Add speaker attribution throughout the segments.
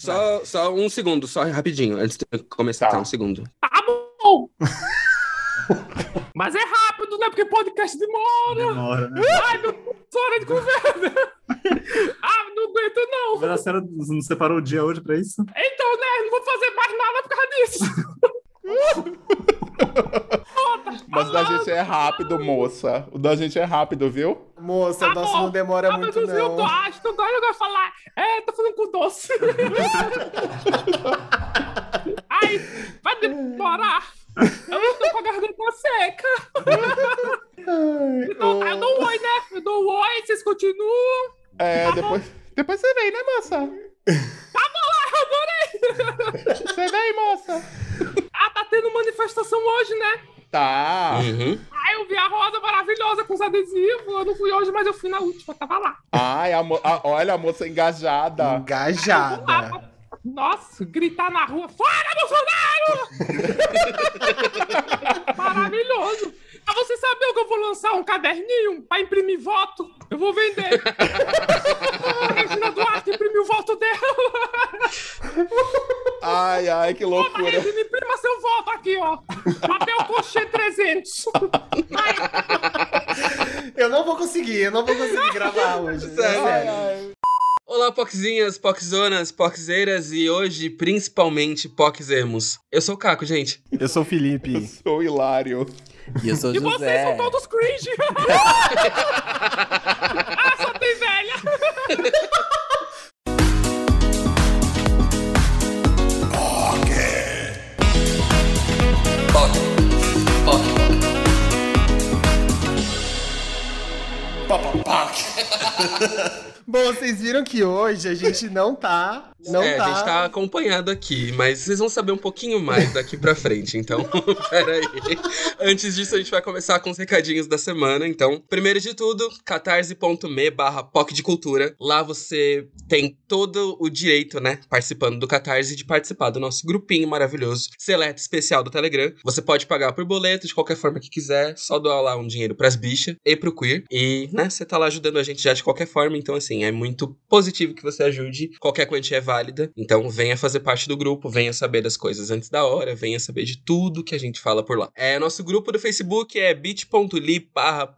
Speaker 1: Só, só um segundo, só rapidinho, antes de começar,
Speaker 2: Tá.
Speaker 1: um segundo.
Speaker 3: Tá bom! Mas é rápido, né? Porque podcast demora.
Speaker 4: Demora, né?
Speaker 3: Ai, meu Deus, hora de conversa. Ah, não aguento não.
Speaker 4: Mas a senhora não separou o dia hoje pra isso?
Speaker 3: Então, né? Não vou fazer mais nada por causa disso.
Speaker 2: Mas o da gente é rápido, moça. O da gente é rápido, viu?
Speaker 5: Moça,
Speaker 3: Tá
Speaker 5: o nosso
Speaker 3: bom.
Speaker 5: não demora
Speaker 3: Ah, meu
Speaker 5: muito,
Speaker 3: Deus, eu tô,
Speaker 5: não.
Speaker 3: acho, agora eu gosto de falar. É, tô falando com doce. Ai, vai demorar. Eu tô com a garganta seca. Então, eu dou um oi, né? Eu dou um oi, vocês continuam.
Speaker 2: É, depois. Depois você vem, né, moça?
Speaker 3: Eu adorei.
Speaker 2: Você vem, moça.
Speaker 3: Ah, tá tendo manifestação hoje, né?
Speaker 2: Tá.
Speaker 1: Uhum.
Speaker 3: Ah, eu vi a rosa maravilhosa com os adesivos. Eu não fui hoje, mas eu fui na última, tava lá.
Speaker 2: Ai, a a- olha a moça engajada.
Speaker 5: Engajada.
Speaker 3: Nossa, gritar na rua, fora Bolsonaro! Maravilhoso. Pra você saber que eu vou lançar um caderninho pra imprimir voto, eu vou vender. A Regina Duarte imprimiu o voto dela.
Speaker 2: Ai, ai, que
Speaker 3: Toma,
Speaker 2: loucura.
Speaker 3: Regina, imprima seu voto aqui, ó. Papel cochê 300. Vai.
Speaker 5: Eu não vou conseguir, eu não vou conseguir gravar hoje. É
Speaker 1: Sério?
Speaker 5: sério.
Speaker 1: Olá, Poxinhas, Poxzonas, Poxeiras e hoje, principalmente, Poxemos. Eu sou o Caco, gente.
Speaker 5: Eu sou o Felipe.
Speaker 2: Sou o Hilário.
Speaker 6: E eu sou
Speaker 3: E vocês
Speaker 6: José.
Speaker 3: são todos cringe. ah, só tem velha.
Speaker 5: Bom, vocês viram que hoje a gente não tá. Não
Speaker 1: é,
Speaker 5: tá.
Speaker 1: a gente tá acompanhado aqui, mas vocês vão saber um pouquinho mais daqui pra frente, então, peraí. Antes disso, a gente vai começar com os recadinhos da semana, então, primeiro de tudo, catarse.me barra POC de Cultura. Lá você tem todo o direito, né, participando do Catarse, de participar do nosso grupinho maravilhoso, seleto especial do Telegram. Você pode pagar por boleto, de qualquer forma que quiser, só doar lá um dinheiro pras bichas e pro queer. E, né, você tá lá ajudando a gente já de qualquer forma, então, assim, é muito positivo que você ajude. Qualquer quantia é válida. Então, venha fazer parte do grupo, venha saber das coisas antes da hora, venha saber de tudo que a gente fala por lá. É, nosso grupo do Facebook é bit.ly barra.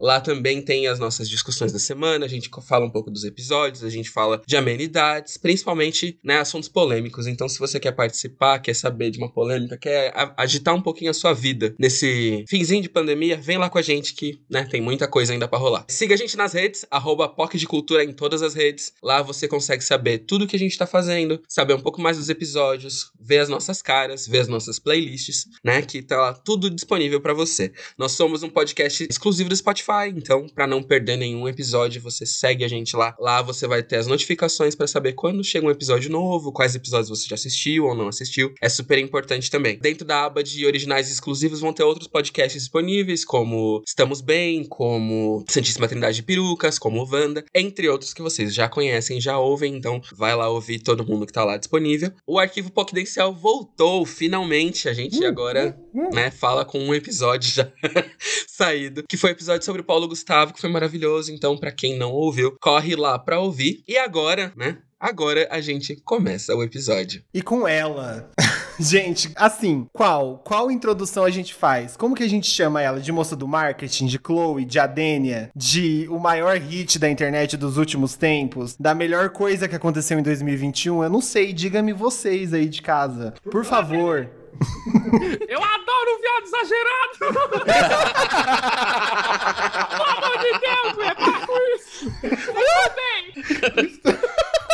Speaker 1: Lá também tem as nossas discussões da semana, a gente fala um pouco dos episódios, a gente fala de amenidades, principalmente, né, assuntos polêmicos. Então, se você quer participar, quer saber de uma polêmica, quer agitar um pouquinho a sua vida nesse finzinho de pandemia, vem lá com a gente que, né, tem muita coisa ainda pra rolar. Siga a gente nas redes, arroba POC de Cultura em todas as redes. Lá você consegue saber tudo que a gente tá fazendo, saber um pouco mais dos episódios, ver as nossas caras, ver as nossas playlists, né, que tá lá tudo disponível pra você. Nós somos um podcast exclusivo do Spotify, então pra não perder nenhum episódio, você segue a gente lá. Lá você vai ter as notificações pra saber quando chega um episódio novo, quais episódios você já assistiu ou não assistiu. É super importante também. Dentro da aba de originais exclusivos vão ter outros podcasts disponíveis, como Estamos Bem, como Santíssima Trindade de Perucas, como Wanda, entre outros que vocês já conhecem, já ouvem, então vai lá ouvir todo mundo que tá lá disponível. O arquivo Poquidencial voltou, finalmente. A gente agora, né, fala com um episódio já saído, que foi o episódio sobre o Paulo Gustavo, que foi maravilhoso. Então, pra quem não ouviu, corre lá pra ouvir. E agora, né? Agora a gente começa o episódio.
Speaker 5: E com ela. gente, assim, qual? Qual introdução a gente faz? Como que a gente chama ela? De moça do marketing? De Chloe? De Adênia? De o maior hit da internet dos últimos tempos? Da melhor coisa que aconteceu em 2021? Eu não sei, diga-me vocês aí de casa. Por favor.
Speaker 3: Eu adoro o viado exagerado. Pelo amor de Deus, velho. Para com isso. Vocês bem.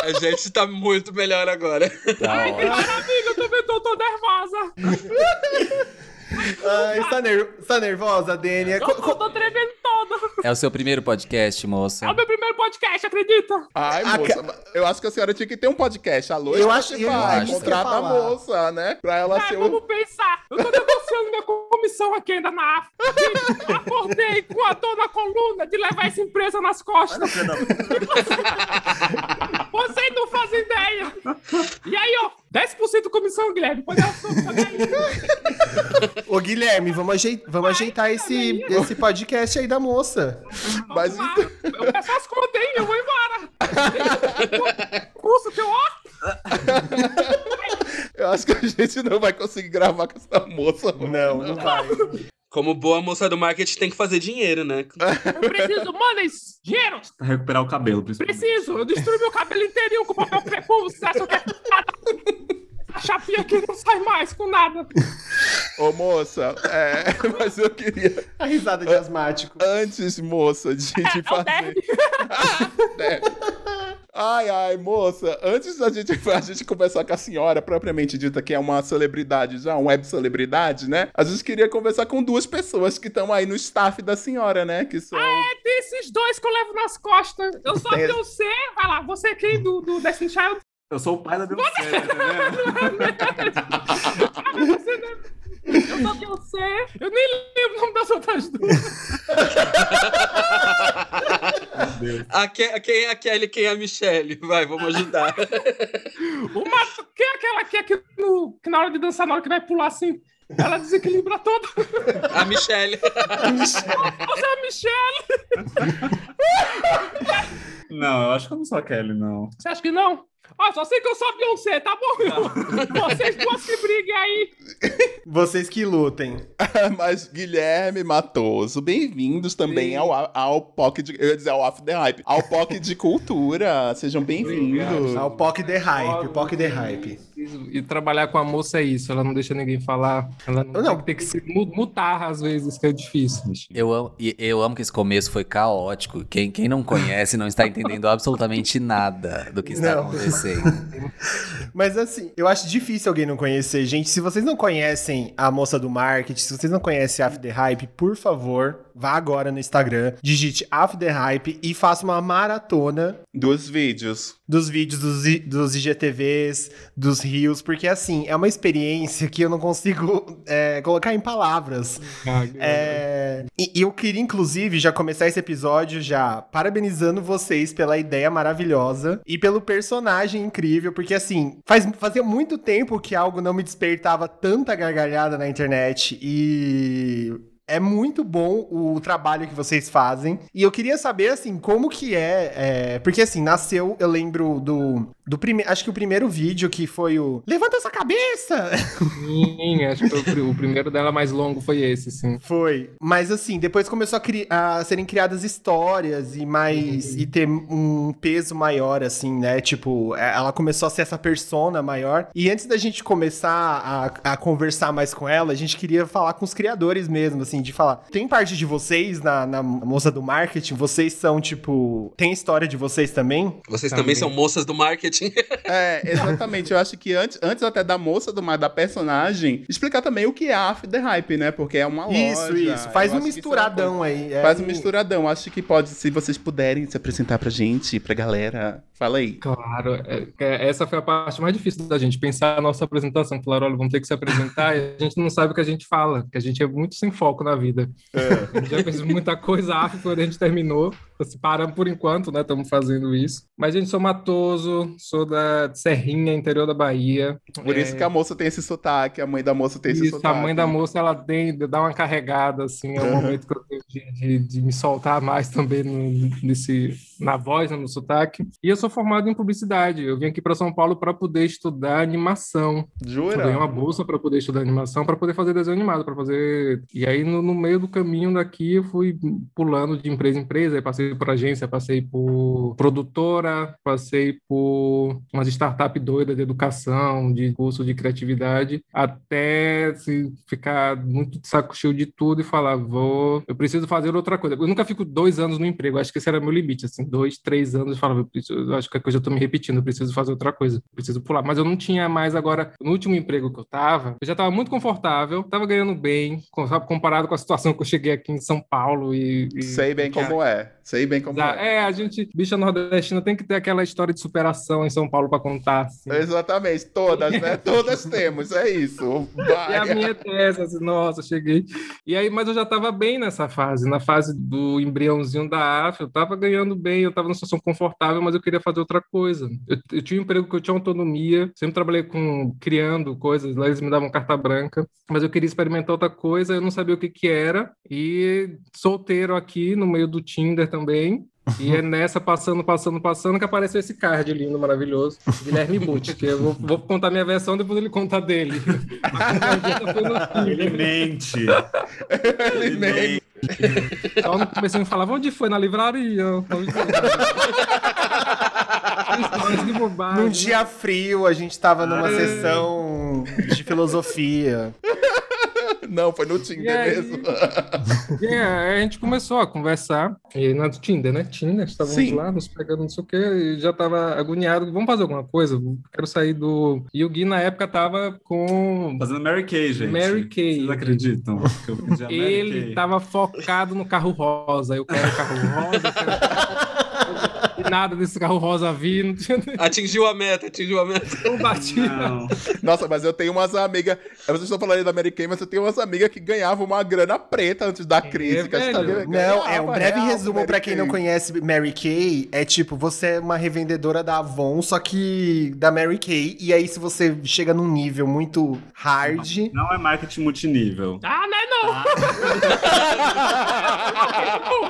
Speaker 1: A gente tá muito melhor agora.
Speaker 3: Ai, que maravilha. Eu também tô, tô nervosa.
Speaker 5: Ai, está, ner- está nervosa, Adênia?
Speaker 3: Eu tô, tô tremendo toda.
Speaker 6: É o seu primeiro podcast, moça.
Speaker 3: É o meu primeiro podcast, acredita?
Speaker 2: Ai,
Speaker 5: A
Speaker 2: moça, eu acho que a senhora tinha que ter um podcast. Alô,
Speaker 5: Eu acho- eu
Speaker 2: Spotify,
Speaker 6: acho que
Speaker 2: contrata
Speaker 5: eu ia
Speaker 2: a moça, né? Pra ela
Speaker 3: Ai,
Speaker 2: ser
Speaker 3: vamos
Speaker 2: o...
Speaker 3: pensar. Eu tô negociando minha comissão aqui ainda na África. Acordei com a dor na coluna de levar essa empresa nas costas. Vocês não fazem ideia. E aí, ó, 10% comissão, Guilherme. Pode aí.
Speaker 5: Ô, Guilherme, vamos, ajei- vamos ajeitar esse, esse podcast aí da moça.
Speaker 2: Mas
Speaker 3: lá. Eu peço as contas, hein? Eu vou embora. Curso que eu, ó.
Speaker 2: Eu acho que a gente não vai conseguir gravar com essa moça.
Speaker 5: Não, não vai.
Speaker 1: Como boa moça do marketing tem que fazer dinheiro, né?
Speaker 3: Eu preciso, mano, esse dinheiro.
Speaker 4: Pra recuperar o cabelo, principalmente.
Speaker 3: Preciso. Eu destruí meu cabelo inteirinho com papel crepom. Você acha que é chapinha aqui não sai mais com nada.
Speaker 2: Ô, moça, é, mas eu queria,
Speaker 5: A risada de asmático.
Speaker 2: antes, moça, de, de
Speaker 3: É o
Speaker 2: fazer. Deve. Ai, ai, moça, antes da gente, a gente conversar com a senhora, propriamente dita, que é uma celebridade já, uma web celebridade, né? A gente queria conversar com duas pessoas que estão aí no staff da senhora, né? Que são.
Speaker 3: É desses dois que eu levo nas costas. Eu sou a
Speaker 2: Tem-
Speaker 3: Beyoncé. Vai lá, você é quem do, do Destiny Child?
Speaker 4: Eu sou o pai da Beyoncé, tá
Speaker 3: não- Eu sou Beyoncé. Eu nem lembro o nome das outras duas.
Speaker 1: A Ke- a quem é a Kelly, quem é a Michelle? Vai, vamos ajudar.
Speaker 3: Uma, quem é aquela que, é que, no, que na hora de dançar, na hora que vai pular assim, ela desequilibra toda.
Speaker 1: A Michelle.
Speaker 3: Você é a Michelle.
Speaker 4: Não, eu acho que eu não sou a Kelly, não.
Speaker 3: Você acha que não? Ah, só sei que eu sou a Beyoncé, tá bom? Vocês duas que briguem aí.
Speaker 5: Vocês que lutem.
Speaker 2: Mas Guilherme Matoso, bem-vindos também
Speaker 5: Sim.
Speaker 2: ao, ao POC de. Eu ia dizer ao After Hype. Ao POC de Cultura. Sejam bem-vindos.
Speaker 5: Ah, o POC The Hype, POC The Hype.
Speaker 3: E trabalhar com a moça é isso, ela não deixa ninguém falar. Ela não,
Speaker 5: Não.
Speaker 3: tem que se mu- mutar às vezes, que é difícil.
Speaker 6: Eu amo, eu amo que esse começo foi caótico. Quem, quem não conhece não está entendendo absolutamente nada do que está
Speaker 5: Não.
Speaker 6: acontecendo.
Speaker 5: Mas assim, eu acho difícil alguém não conhecer. Gente, se vocês não conhecem a moça do marketing, se vocês não conhecem a After Hype, por favor, vá agora no Instagram, digite After Hype e faça uma maratona
Speaker 2: Dos vídeos.
Speaker 5: Dos vídeos dos, dos IGTVs, dos rios, porque assim, é uma experiência que eu não consigo é, colocar em palavras. É, e, e eu queria, inclusive, já começar esse episódio já parabenizando vocês pela ideia maravilhosa e pelo personagem incrível, porque assim, faz, fazia muito tempo que algo não me despertava tanta gargalhada na internet e. É muito bom o trabalho que vocês fazem. E eu queria saber, assim, como que é. é, porque, assim, nasceu, eu lembro do. do primeiro. Acho que o primeiro vídeo que foi o. Levanta essa cabeça!
Speaker 3: Sim, acho que foi o o primeiro dela mais longo foi esse, sim.
Speaker 5: Foi. Mas assim, depois começou a, cri- a serem criadas histórias e mais. e ter um peso maior, assim, né? Tipo, é- ela começou a ser essa persona maior. E antes da gente começar a, a conversar mais com ela, a gente queria falar com os criadores mesmo, assim, de falar. Tem parte de vocês na, na moça do marketing? Vocês são, tipo. Tem história de vocês também?
Speaker 1: Vocês também,
Speaker 3: Também.
Speaker 1: são moças do marketing.
Speaker 2: É, exatamente. Eu acho que antes, antes até da moça do mar, da personagem, explicar também o que é a After Hype, né? Porque é uma loja.
Speaker 5: isso, isso. Faz
Speaker 2: Eu
Speaker 5: um
Speaker 2: isso é
Speaker 5: misturadão aí. é
Speaker 2: Faz um misturadão. Acho que pode, se vocês puderem se apresentar pra gente, pra galera. Fala aí.
Speaker 3: Claro, é- é- essa foi a parte mais difícil da gente, pensar a nossa apresentação. Falar, olha, vamos ter que se apresentar e a gente não sabe o que a gente fala, que a gente é muito sem foco na vida. A gente já fez muita coisa after quando a gente terminou. Se paramos por enquanto, né? Estamos fazendo isso. Mas, gente, sou matoso, sou da Serrinha, interior da Bahia.
Speaker 2: Por isso que a moça tem esse sotaque, a mãe da moça tem esse
Speaker 3: É. Isso,
Speaker 2: sotaque.
Speaker 3: a mãe da moça, ela tem, dá uma carregada, assim, é o
Speaker 2: Uhum.
Speaker 3: momento que eu tenho de, de- de me soltar mais também no- nesse, na voz, né, no sotaque. E eu sou formado em publicidade. Eu vim aqui para São Paulo para poder estudar animação. Eu
Speaker 2: Jura?
Speaker 3: ganhei uma bolsa para poder estudar animação, para poder fazer desenho animado, para fazer. E aí, no, no meio do caminho daqui, eu fui pulando de empresa em empresa. Aí passei por agência, passei por produtora, passei por umas startup doidas de educação, de curso de criatividade, até se ficar muito de saco cheio de tudo e falar, vou, eu preciso fazer outra coisa. Eu nunca fico dois anos no emprego, acho que esse era meu limite, assim, dois, três anos, eu falava, eu, preciso, eu acho que a coisa eu tô me repetindo, eu preciso fazer outra coisa, eu preciso pular. Mas eu não tinha mais agora, no último emprego que eu tava, eu já tava muito confortável, tava ganhando bem, comparado com a situação que eu cheguei aqui em São Paulo e... e-
Speaker 2: Sei bem como é. Sei bem como é.
Speaker 3: É, a gente, bicha nordestina, tem que ter aquela história de superação em São Paulo pra contar. assim.
Speaker 2: Exatamente, todas, né? Todas temos, é isso.
Speaker 3: E a
Speaker 2: Vai.
Speaker 3: minha tese, assim, nossa, cheguei. E aí, mas eu já tava bem nessa fase, na fase do embriãozinho da AF, eu tava ganhando bem, eu tava numa situação confortável, mas eu queria fazer outra coisa. Eu, eu tinha um emprego que eu tinha autonomia, sempre trabalhei com criando coisas, lá eles me davam carta branca, mas eu queria experimentar outra coisa, eu não sabia o que que era, e solteiro aqui, no meio do Tinder também, E é nessa, passando, passando, passando, que apareceu esse card lindo, maravilhoso. Guilherme Butti, que eu vou, vou contar minha versão, depois ele conta dele.
Speaker 4: Ele mente.
Speaker 2: Ele nem-
Speaker 3: Só no começo eu falava, onde foi? Na livraria. Onde foi?
Speaker 5: Num
Speaker 3: né?
Speaker 5: dia frio, a gente tava numa
Speaker 3: É.
Speaker 5: sessão de filosofia.
Speaker 2: Não, foi no
Speaker 3: E
Speaker 2: Tinder
Speaker 3: aí-
Speaker 2: mesmo.
Speaker 3: E aí a gente começou a conversar, e na do Tinder, né? Tinder, estávamos
Speaker 2: Sim.
Speaker 3: lá, nos pegando, não sei o quê, e já tava agoniado. Vamos fazer alguma coisa? Quero sair do. E o Gui, na época, tava com.
Speaker 4: Fazendo Mary Kay, gente.
Speaker 3: Mary Kay.
Speaker 4: Vocês acreditam? que eu pedi a Mary
Speaker 3: Ele
Speaker 4: Kay?
Speaker 3: tava focado no carro rosa. Eu quero carro rosa, eu quero... Nada desse carro rosa vir, não tinha nem
Speaker 1: Atingiu a meta, atingiu a meta.
Speaker 3: não batia.
Speaker 4: Não.
Speaker 2: Nossa, mas eu tenho umas amigas. Vocês estão falando aí da Mary Kay, mas eu tenho umas amigas que ganhavam uma grana preta antes da crise. tá
Speaker 3: velho.
Speaker 2: vendo.
Speaker 5: Não, é um breve
Speaker 2: real,
Speaker 5: resumo
Speaker 2: Mary
Speaker 5: pra quem não conhece Mary Kay. É tipo, você é uma revendedora da Avon, só que da Mary Kay. E aí, se você chega num nível muito hard,
Speaker 4: Não é marketing multinível.
Speaker 3: Ah, não é não! Por-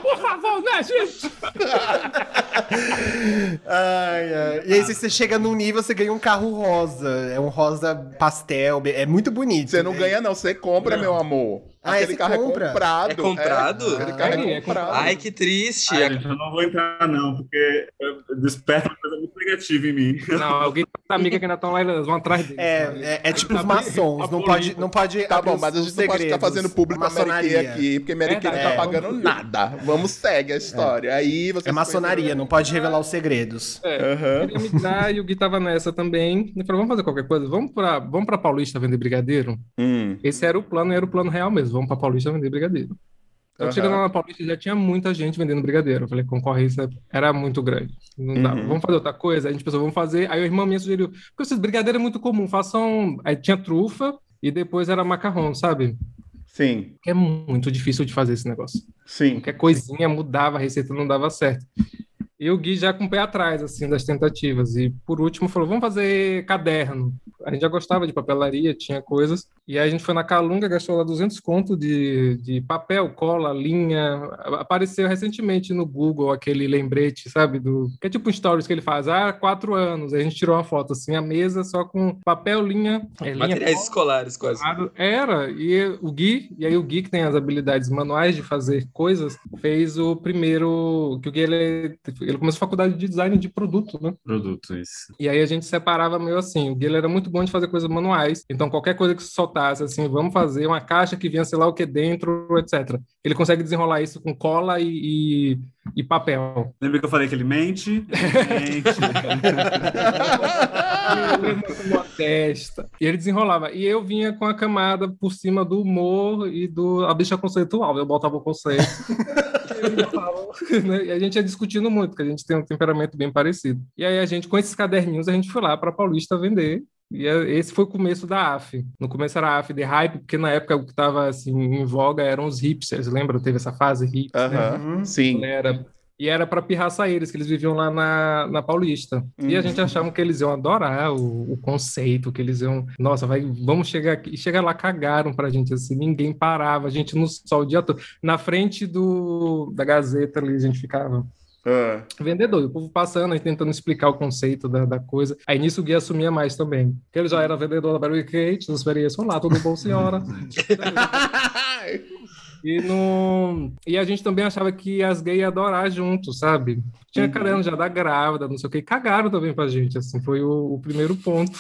Speaker 3: Por favor, né, gente?
Speaker 5: Ai, ai. E aí, se você chega num nível, você ganha um carro rosa. É um rosa pastel. É muito bonito.
Speaker 2: Você não ganha, não. Você compra, meu amor.
Speaker 5: Ah,
Speaker 2: Aquele
Speaker 5: esse
Speaker 2: carro
Speaker 5: compra?
Speaker 2: é comprado.
Speaker 1: É comprado?
Speaker 2: carro
Speaker 3: Ah,
Speaker 2: é
Speaker 3: é
Speaker 2: comprado.
Speaker 1: Ai, que triste.
Speaker 4: Ai, gente, eu não vou entrar, não, porque eu- desperta uma coisa muito negativa em mim.
Speaker 3: Não, alguém tá amiga que ainda estão lá, eles vão atrás dele.
Speaker 5: É, é, é tipo os maçons. Não pode, não pode
Speaker 2: Tá bom,
Speaker 5: os-
Speaker 2: mas a gente não pode ficar fazendo público a Mary aqui, porque Mary Kay não tá
Speaker 3: É.
Speaker 2: pagando nada. Vamos, segue a história. Aí você
Speaker 5: É maçonaria, não pode revelar os segredos.
Speaker 2: Aham.
Speaker 3: Queria migrar e o Gui tava nessa também. Ele falou: vamos fazer qualquer coisa, vamos pra, vamos pra Paulista vender brigadeiro?
Speaker 2: Hum.
Speaker 3: Esse era o plano, era o plano real mesmo. Vamos pra Paulista vender brigadeiro. Então,
Speaker 2: Aham.
Speaker 3: chegando lá na Paulista, já tinha muita gente vendendo brigadeiro. Eu falei, a concorrência era muito grande. Não dava.
Speaker 2: Uhum.
Speaker 3: Vamos fazer outra coisa? A gente pensou, vamos fazer. Aí o irmão minha sugeriu, porque esses brigadeiro é muito comum, façam. Aí tinha trufa e depois era macarrão, sabe?
Speaker 2: Sim,
Speaker 3: é muito difícil de fazer esse negócio.
Speaker 2: sim.
Speaker 3: Qualquer coisinha mudava, a receita não dava certo. E o Gui já com o pé atrás, assim, das tentativas. E por último falou, vamos fazer caderno. A gente já gostava de papelaria, tinha coisas. E aí a gente foi na Calunga, gastou lá 200 conto de, de papel, cola, linha. Apareceu recentemente no Google aquele lembrete, sabe? Do, que é tipo um stories que ele faz. Ah, quatro anos. Aí a gente tirou uma foto, assim, a mesa só com papel, linha... é, linha
Speaker 1: Materiais escolares, quase.
Speaker 3: Claro, Era, e o Gui, e aí o Gui, que tem as habilidades manuais de fazer coisas, fez o primeiro. Que o Gui ele, ele começou a faculdade de design de produto, né?
Speaker 4: Produto, isso.
Speaker 3: E aí a gente separava meio assim. O Gui ele era muito bom de fazer coisas manuais, então qualquer coisa que se soltasse, assim, vamos fazer uma caixa que vinha sei lá o que dentro, etc. Ele consegue desenrolar isso com cola e, e, e papel.
Speaker 4: Lembra que eu falei que ele mente? Ele mente.
Speaker 3: Ele uma testa. E ele desenrolava. E eu vinha com a camada por cima do humor e do a bicha conceitual. Eu botava o conceito. Né? E a gente ia discutindo muito, porque a gente tem um temperamento bem parecido. E aí a gente, com esses caderninhos, a gente foi lá para Paulista vender. E é- esse foi o começo da AF. No começo era a AF de hype, porque na época o que estava assim, em voga eram os hipsters, lembra? Teve essa fase hipster. né?
Speaker 2: Aham. Sim.
Speaker 3: Era, e era para pirraça eles, que eles viviam lá na, na Paulista. E a gente achava que eles iam adorar o, o conceito, que eles iam. Nossa, vai, vamos chegar aqui. E chegar lá, cagaram pra gente assim, ninguém parava, a gente no sol o dia todo. Na frente do, da Gazeta ali, a gente ficava.
Speaker 2: Ah.
Speaker 3: Vendedor, o povo passando aí tentando explicar o conceito da, da coisa. Aí nisso o Gui assumia mais também. Porque ele já era vendedor da Barry Kate, das experiências. Olá, tudo bom, senhora? E, no... e a gente também achava que as gays iam adorar junto, sabe? Tinha
Speaker 2: Uhum.
Speaker 3: caramba já da grávida, não sei o que, e cagaram também pra gente, assim, foi o, o primeiro ponto.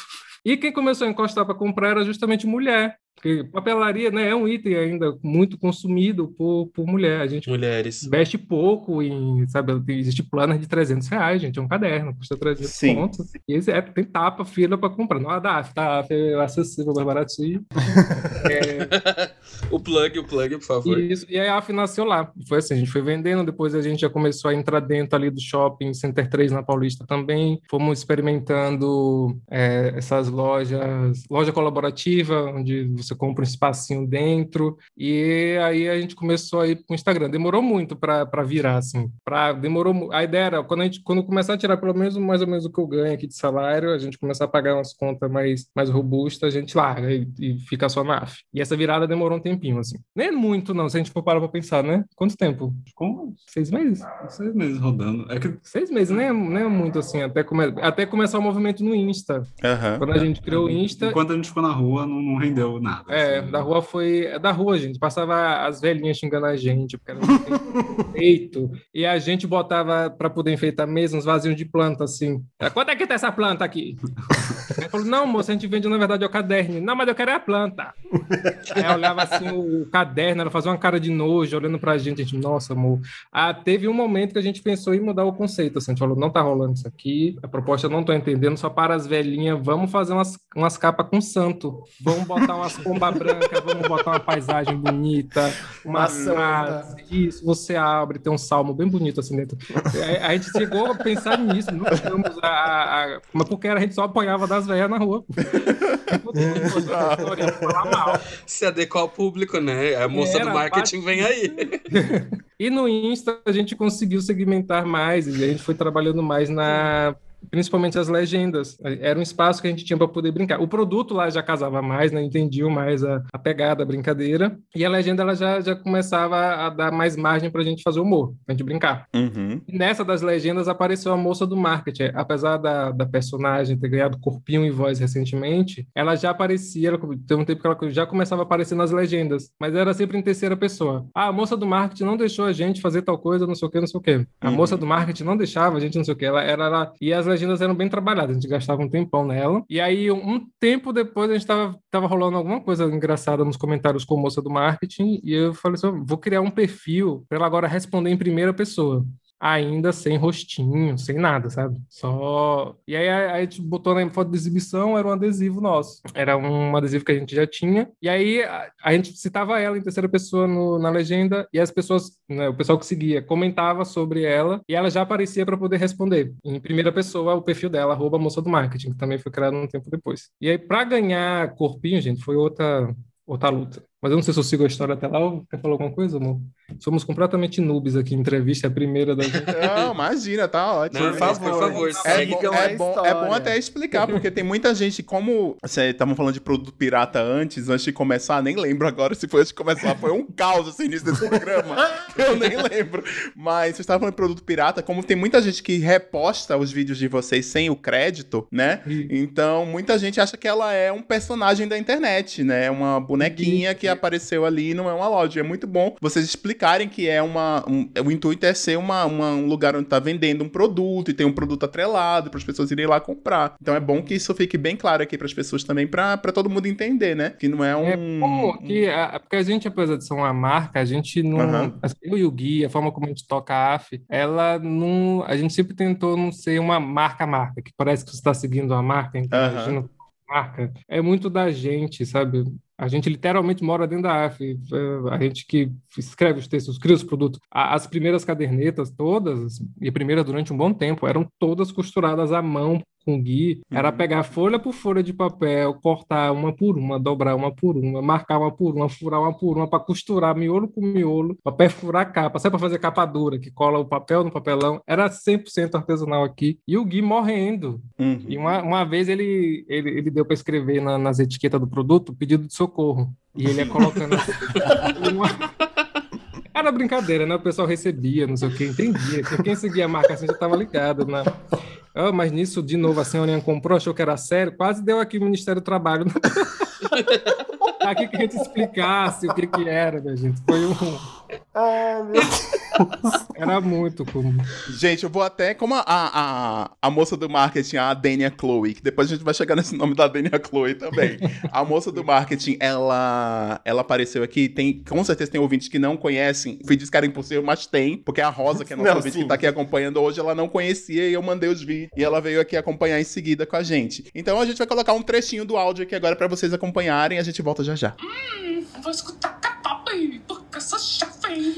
Speaker 3: E quem começou a encostar para comprar era justamente mulher, porque papelaria né, é um item ainda muito consumido por, por mulher. A gente
Speaker 1: Mulheres.
Speaker 3: investe pouco em, sabe, existe planner de 300 reais, gente, é um caderno, custa 300
Speaker 2: Sim.
Speaker 3: contos. E é, tem tapa, fila para comprar. Não a DAF, tá? É acessível, mais baratinho.
Speaker 1: O plug, o plug, por favor.
Speaker 3: Isso, e aí a AF nasceu lá. Foi assim, a gente foi vendendo, depois a gente já começou a entrar dentro ali do shopping Center 3 na Paulista também. Fomos experimentando é, essas lojas, loja colaborativa, onde você compra um espacinho dentro. E aí a gente começou a ir o Instagram. Demorou muito para virar, assim. Pra, demorou, a ideia era, quando, a gente, quando começar a tirar pelo menos mais ou menos o que eu ganho aqui de salário, a gente começar a pagar umas contas mais, mais robustas, a gente larga e, e fica só na AF. E essa virada demorou um tempinho, assim. Nem muito, não, se a gente for parar pra pensar, né? Quanto tempo?
Speaker 4: Como
Speaker 3: Seis meses?
Speaker 4: seis meses rodando. É que
Speaker 3: Seis meses, nem, é- nem é muito, assim, até, come... até começar o movimento no Insta.
Speaker 2: Aham.
Speaker 3: Quando a gente criou o Insta,
Speaker 4: enquanto a gente ficou na rua, não, não rendeu nada.
Speaker 3: É,
Speaker 4: assim.
Speaker 3: da rua foi. É da rua, gente. Passava as velhinhas xingando a gente, porque era feito. E a gente botava pra poder enfeitar mesmo uns vasinhos de planta, assim. Ela, Quanto é que tá essa planta aqui? Aí falou, não, moça, a gente vende, na verdade, é o caderno. Não, mas eu quero é a planta. Aí eu olhava assim o caderno, ela fazia uma cara de nojo, olhando pra gente, a gente, nossa, amor. Ah, teve um momento que a gente pensou em mudar o conceito. Assim, a gente falou, não tá rolando isso aqui, a proposta eu não tô entendendo, só para as velhinhas, vamos fazer umas, umas capas com santo. Vamos botar umas pombas brancas, vamos botar uma paisagem bonita, uma frase. Isso, você abre, tem um salmo bem bonito assim dentro. A, a gente chegou a pensar nisso, não chegamos a, a- a- Mas porque a gente só apanhava das velhas na rua. Falar mal.
Speaker 1: Se adequar ao público, né? A moça
Speaker 3: Era
Speaker 1: do marketing vem aí.
Speaker 3: E no Insta a gente conseguiu segmentar mais e a gente foi trabalhando mais na principalmente as legendas. Era um espaço que a gente tinha para poder brincar. O produto lá já casava mais, né? Entendiam mais a, a pegada, a brincadeira. E a legenda ela já, já começava a dar mais margem para a gente fazer humor, pra gente brincar.
Speaker 2: Uhum.
Speaker 3: Nessa das legendas apareceu a moça do marketing. Apesar da, da personagem ter ganhado corpinho e voz recentemente, ela já aparecia, ela, teve um tempo que ela já começava a aparecer nas legendas, mas era sempre em terceira pessoa. Ah, a moça do marketing não deixou a gente fazer tal coisa, não sei o que, não sei o que. A
Speaker 2: Uhum.
Speaker 3: moça do marketing não deixava a gente, não sei o que. Ela era lá. E as legendas eram bem trabalhadas, a gente gastava um tempão nela. E aí, um tempo depois, a gente tava, tava rolando alguma coisa engraçada nos comentários com a moça do marketing, e eu falei assim: vou criar um perfil para ela agora responder em primeira pessoa ainda sem rostinho, sem nada, sabe? Só. E aí a, a gente botou na foto de exibição, era um adesivo nosso. Era um adesivo que a gente já tinha. E aí a, a gente citava ela em terceira pessoa no- na legenda, e as pessoas, né, o pessoal que seguia, comentava sobre ela, e ela já aparecia para poder responder. Em primeira pessoa, o perfil dela, arroba moça do marketing, que também foi criado um tempo depois. E aí, para ganhar corpinho, gente, foi outra. Outra luta. Mas eu não sei se eu sigo a história até lá ou quer falar alguma coisa, amor? Somos completamente noobs aqui em entrevista, é a primeira da gente.
Speaker 2: Não, imagina, tá ótimo.
Speaker 1: Não,
Speaker 2: É
Speaker 1: mas, por favor,
Speaker 2: É
Speaker 1: segue.
Speaker 2: bom, é,
Speaker 5: a
Speaker 2: bom, é bom até explicar, porque tem muita gente, como vocês estavam falando de produto pirata antes, antes de começar, nem lembro agora se foi antes de começar, foi um caos esse início desse programa, eu nem lembro. Mas vocês estavam falando de produto pirata, como tem muita gente que reposta os vídeos de vocês sem o crédito, né? Então, muita gente acha que ela é um personagem da internet, né? Uma bonequinha que apareceu ali, não é uma loja. É muito bom vocês explicarem que é uma. um- o intuito é ser uma, uma- um lugar onde tá vendendo um produto e tem um produto atrelado para as pessoas irem lá comprar. Então é bom que isso fique bem claro aqui para as pessoas também, para todo mundo entender, né? Que não é um.
Speaker 3: É bom que a- porque a gente, apesar de ser uma marca, a gente não.
Speaker 2: Aham.
Speaker 3: assim, Eu e o Gui, a forma como a gente toca a AF, ela não. A gente sempre tentou não ser uma marca-marca, que parece que você está seguindo uma marca, interagindo com a marca. É muito da gente, sabe? A gente literalmente mora dentro da AF. É, A gente que escreve os textos, cria os produtos. As primeiras cadernetas, todas, e a primeira durante um bom tempo, eram todas costuradas à mão com o Gui. Era
Speaker 2: Uhum.
Speaker 3: pegar folha por folha de papel, cortar uma por uma, dobrar uma por uma, marcar uma por uma, furar uma por uma, para costurar miolo com miolo, para perfurar a capa. Sabe para fazer capa dura, que cola o papel no papelão? Era 100% artesanal aqui. E o Gui morrendo.
Speaker 2: Uhum.
Speaker 3: E uma, uma vez ele, ele, ele deu para escrever na- nas etiquetas do produto pedido de socorro. E ele ia colocando. uma- Era brincadeira, né? O pessoal recebia, não sei o que, entendia. Quem seguia a marca assim já estava ligado, né? Ah, mas nisso, de novo, a senhorinha comprou, achou que era sério, quase deu aqui o Ministério do Trabalho. aqui que a gente explicasse o que que era, minha gente. Foi um... Era muito como...
Speaker 2: Gente, eu vou até como a, a, a moça do marketing, a Dania Chloe, que depois a gente vai chegar nesse nome da Dania Chloe também. A moça do marketing, ela ela apareceu aqui, tem, com certeza tem ouvintes que não conhecem, vídeos que era impossível, mas tem, porque a Rosa, que é a nossa
Speaker 5: Não,
Speaker 2: ouvinte
Speaker 5: sim.
Speaker 2: que tá aqui acompanhando hoje, ela não conhecia e eu mandei os vídeos e ela veio aqui acompanhar em seguida com a gente. Então a gente vai colocar um trechinho do áudio aqui agora pra vocês acompanharem e a gente volta já já.
Speaker 7: Vou escutar Eu sou jovem.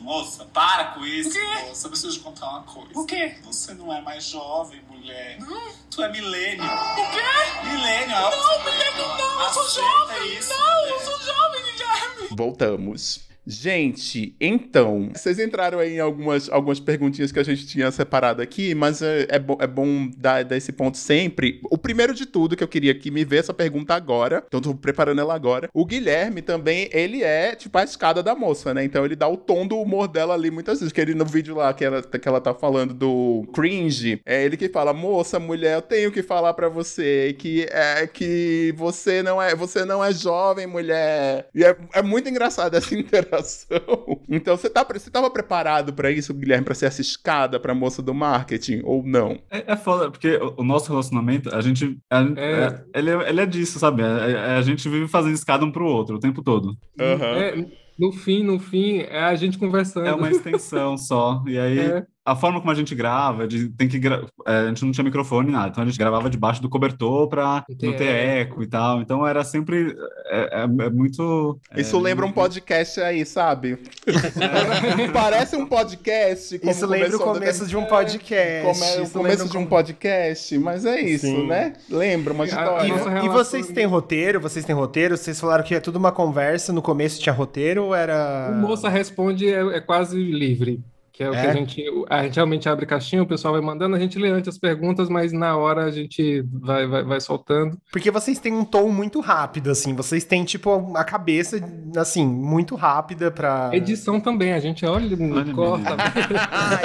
Speaker 8: Moça, para com isso.
Speaker 7: O quê?
Speaker 8: Moça, eu preciso te contar uma coisa.
Speaker 7: O quê?
Speaker 8: Você não é mais jovem, mulher.
Speaker 7: Não.
Speaker 8: Tu é milênio.
Speaker 7: O quê?
Speaker 8: Milênio.
Speaker 7: Não, Guilherme, não, eu sou
Speaker 8: Aceita
Speaker 7: jovem.
Speaker 8: isso,
Speaker 7: não, eu
Speaker 8: mulher.
Speaker 7: sou jovem, Guilherme.
Speaker 2: Voltamos. Gente, então, vocês entraram aí em algumas, algumas perguntinhas que a gente tinha separado aqui, mas é, é, bom, é bom dar, dar esse ponto sempre. O primeiro de tudo que eu queria que me ver essa pergunta agora, então tô preparando ela agora. O Guilherme também, ele é tipo a escada da moça, né? Então ele dá o tom do humor dela ali muitas vezes, que ele no vídeo lá que ela, que ela tá falando do cringe, é ele que fala, moça, mulher, eu tenho que falar pra você que é que você não é, você não é jovem, mulher. E é, é muito engraçado essa interação. Então, você, tá, você tava preparado pra isso, Guilherme, pra ser essa escada pra moça do marketing, ou não?
Speaker 4: É, é foda, porque o, o nosso relacionamento, a gente. a-
Speaker 3: É.
Speaker 4: é- ele, é, ele é disso, sabe? É- é- a gente vive fazendo escada um pro outro o tempo todo.
Speaker 2: Aham.
Speaker 3: É, no fim, no fim, é a gente conversando.
Speaker 4: É uma extensão só. E aí,
Speaker 3: É.
Speaker 4: a forma como a gente grava, de, tem que gra- é, a gente não tinha microfone nada, então a gente gravava debaixo do cobertor pra
Speaker 3: Não ter
Speaker 4: eco e tal. Então era sempre. É, é- é muito.
Speaker 2: Isso
Speaker 4: é,
Speaker 2: lembra um podcast aí, sabe? Parece um podcast. Como
Speaker 5: Isso lembra o
Speaker 2: começou-
Speaker 5: começo de um podcast.
Speaker 2: Como é o
Speaker 5: Isso
Speaker 2: começo de um podcast, mas é isso,
Speaker 5: Sim.
Speaker 2: né? Lembra uma história.
Speaker 5: E, e vocês têm roteiro? Vocês têm roteiro? Vocês falaram que é tudo uma conversa. No começo tinha roteiro ou era.
Speaker 3: O moça responde é, é quase livre. Que é o que
Speaker 5: É?
Speaker 3: a gente. A gente realmente abre caixinha, o pessoal vai mandando, a gente lê antes as perguntas, mas na hora a gente vai, vai, vai soltando.
Speaker 5: Porque vocês têm um tom muito rápido, assim. Vocês têm, tipo, a cabeça, assim, muito rápida pra.
Speaker 3: Edição também, a gente olha,
Speaker 4: Olha,
Speaker 3: corta.
Speaker 2: Ah,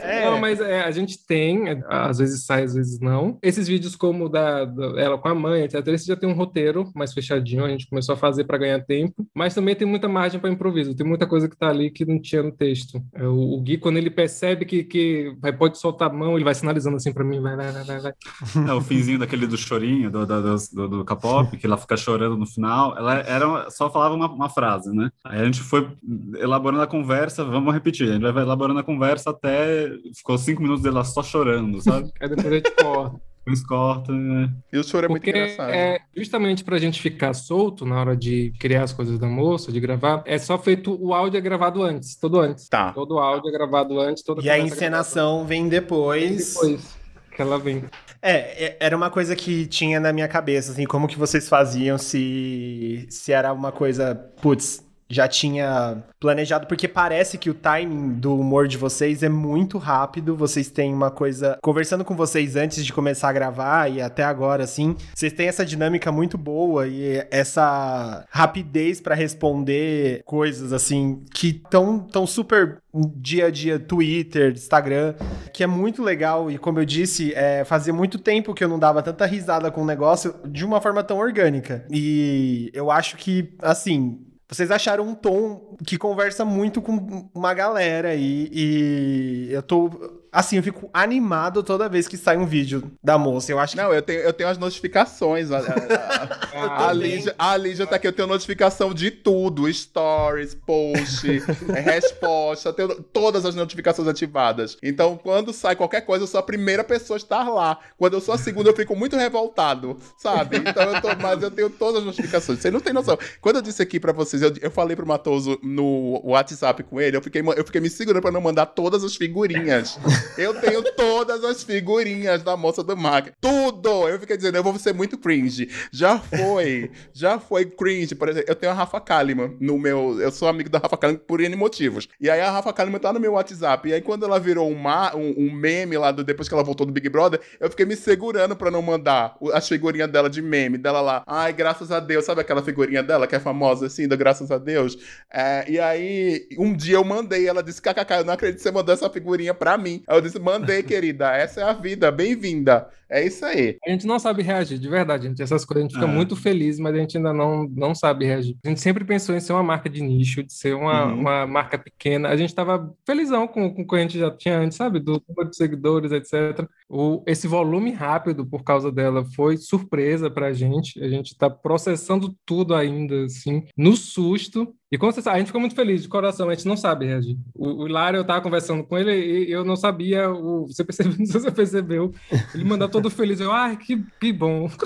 Speaker 2: é.
Speaker 5: É.
Speaker 3: Não, mas é, a gente tem, é, às vezes sai, às vezes não. Esses vídeos como da, da- ela com a mãe, etc., esse já tem um roteiro mais fechadinho, a gente começou a fazer para ganhar tempo, mas também tem muita margem para improviso, tem muita coisa que tá ali que não tinha no texto. É, O, o Gui, quando ele percebe que, que vai, pode soltar a mão, ele vai sinalizando assim para mim, vai, vai, vai, vai, vai.
Speaker 4: É, o finzinho daquele do chorinho, do, do, do, do, do K-pop, que ela fica chorando no final, ela era, só falava uma, uma frase, né? Aí a gente foi elaborando a conversa, vamos repetir, a gente vai elaborando a conversa até. Ficou cinco minutos dela só chorando, sabe?
Speaker 3: Aí depois a gente corta.
Speaker 4: Depois corta, né?
Speaker 2: E o choro é muito
Speaker 3: Porque
Speaker 2: engraçado.
Speaker 3: é justamente pra gente ficar solto na hora de criar as coisas da moça, de gravar, é só feito, o áudio é gravado antes, todo antes.
Speaker 2: Tá.
Speaker 3: Todo o áudio é gravado antes, toda
Speaker 5: E a
Speaker 3: é
Speaker 5: encenação vem depois.
Speaker 3: Depois que ela vem.
Speaker 5: É, é- era uma coisa que tinha na minha cabeça, assim, como que vocês faziam se, se era uma coisa, putz, já tinha planejado, porque parece que o timing do humor de vocês é muito rápido, vocês têm uma coisa, conversando com vocês antes de começar a gravar e até agora, assim, vocês têm essa dinâmica muito boa e essa rapidez pra responder coisas, assim, que estão tão super dia a dia, Twitter, Instagram, que é muito legal e como eu disse, é, fazia muito tempo que eu não dava tanta risada com o negócio de uma forma tão orgânica. E eu acho que, assim, vocês acharam um tom que conversa muito com uma galera e, e eu tô. Assim, eu fico animado toda vez que sai um vídeo da moça. Eu acho que.
Speaker 2: Não, eu tenho, eu tenho as notificações. A, a, a, a, Lígia, a Lígia tá aqui, eu tenho notificação de tudo: stories, post, é, resposta, tenho todas as notificações ativadas. Então, quando sai qualquer coisa, eu sou a primeira pessoa a estar lá. Quando eu sou a segunda, eu fico muito revoltado, sabe? Então, eu tô, mas eu tenho todas as notificações. Você não tem noção. Quando eu disse aqui pra vocês, eu, eu falei pro Matoso no WhatsApp com ele, eu fiquei, eu fiquei me segurando pra não mandar todas as figurinhas. Eu tenho todas as figurinhas da moça do marketing. Tudo! Eu fiquei dizendo, eu vou ser muito cringe. Já foi. já foi cringe. Por exemplo, eu tenho a Rafa Kalimann no meu. Eu sou amigo da Rafa Kalimann por N motivos. E aí a Rafa Kalimann tá no meu WhatsApp. E aí quando ela virou um, ma- um, um meme lá do, depois que ela voltou do Big Brother, eu fiquei me segurando pra não mandar as figurinhas dela de meme. Dela lá. Ai, graças a Deus. Sabe aquela figurinha dela que é famosa assim, do graças a Deus? É, e aí, um dia eu mandei. Ela disse: KKK, eu não acredito que você mandou essa figurinha pra mim. Eu disse: mandei, querida. Essa é a vida. Bem-vinda. É isso aí.
Speaker 3: A gente não sabe reagir, de verdade, gente. Essas coisas a gente fica
Speaker 4: É.
Speaker 3: muito feliz, mas a gente ainda não, não sabe reagir. A gente sempre pensou em ser uma marca de nicho, de ser uma,
Speaker 2: Uhum.
Speaker 3: uma marca pequena. A gente tava felizão com, com o que a gente já tinha antes, sabe? Do número de seguidores, etc. O, esse volume rápido, por causa dela, foi surpresa pra gente. A gente tá processando tudo ainda, assim, no susto. E quando você sabe, a gente ficou muito feliz de coração, a gente não sabe reagir. O, o eu tava conversando com ele e eu não sabia, o, você percebeu, não sei se você percebeu, ele mandou todo feliz, eu, ai, que, que bom.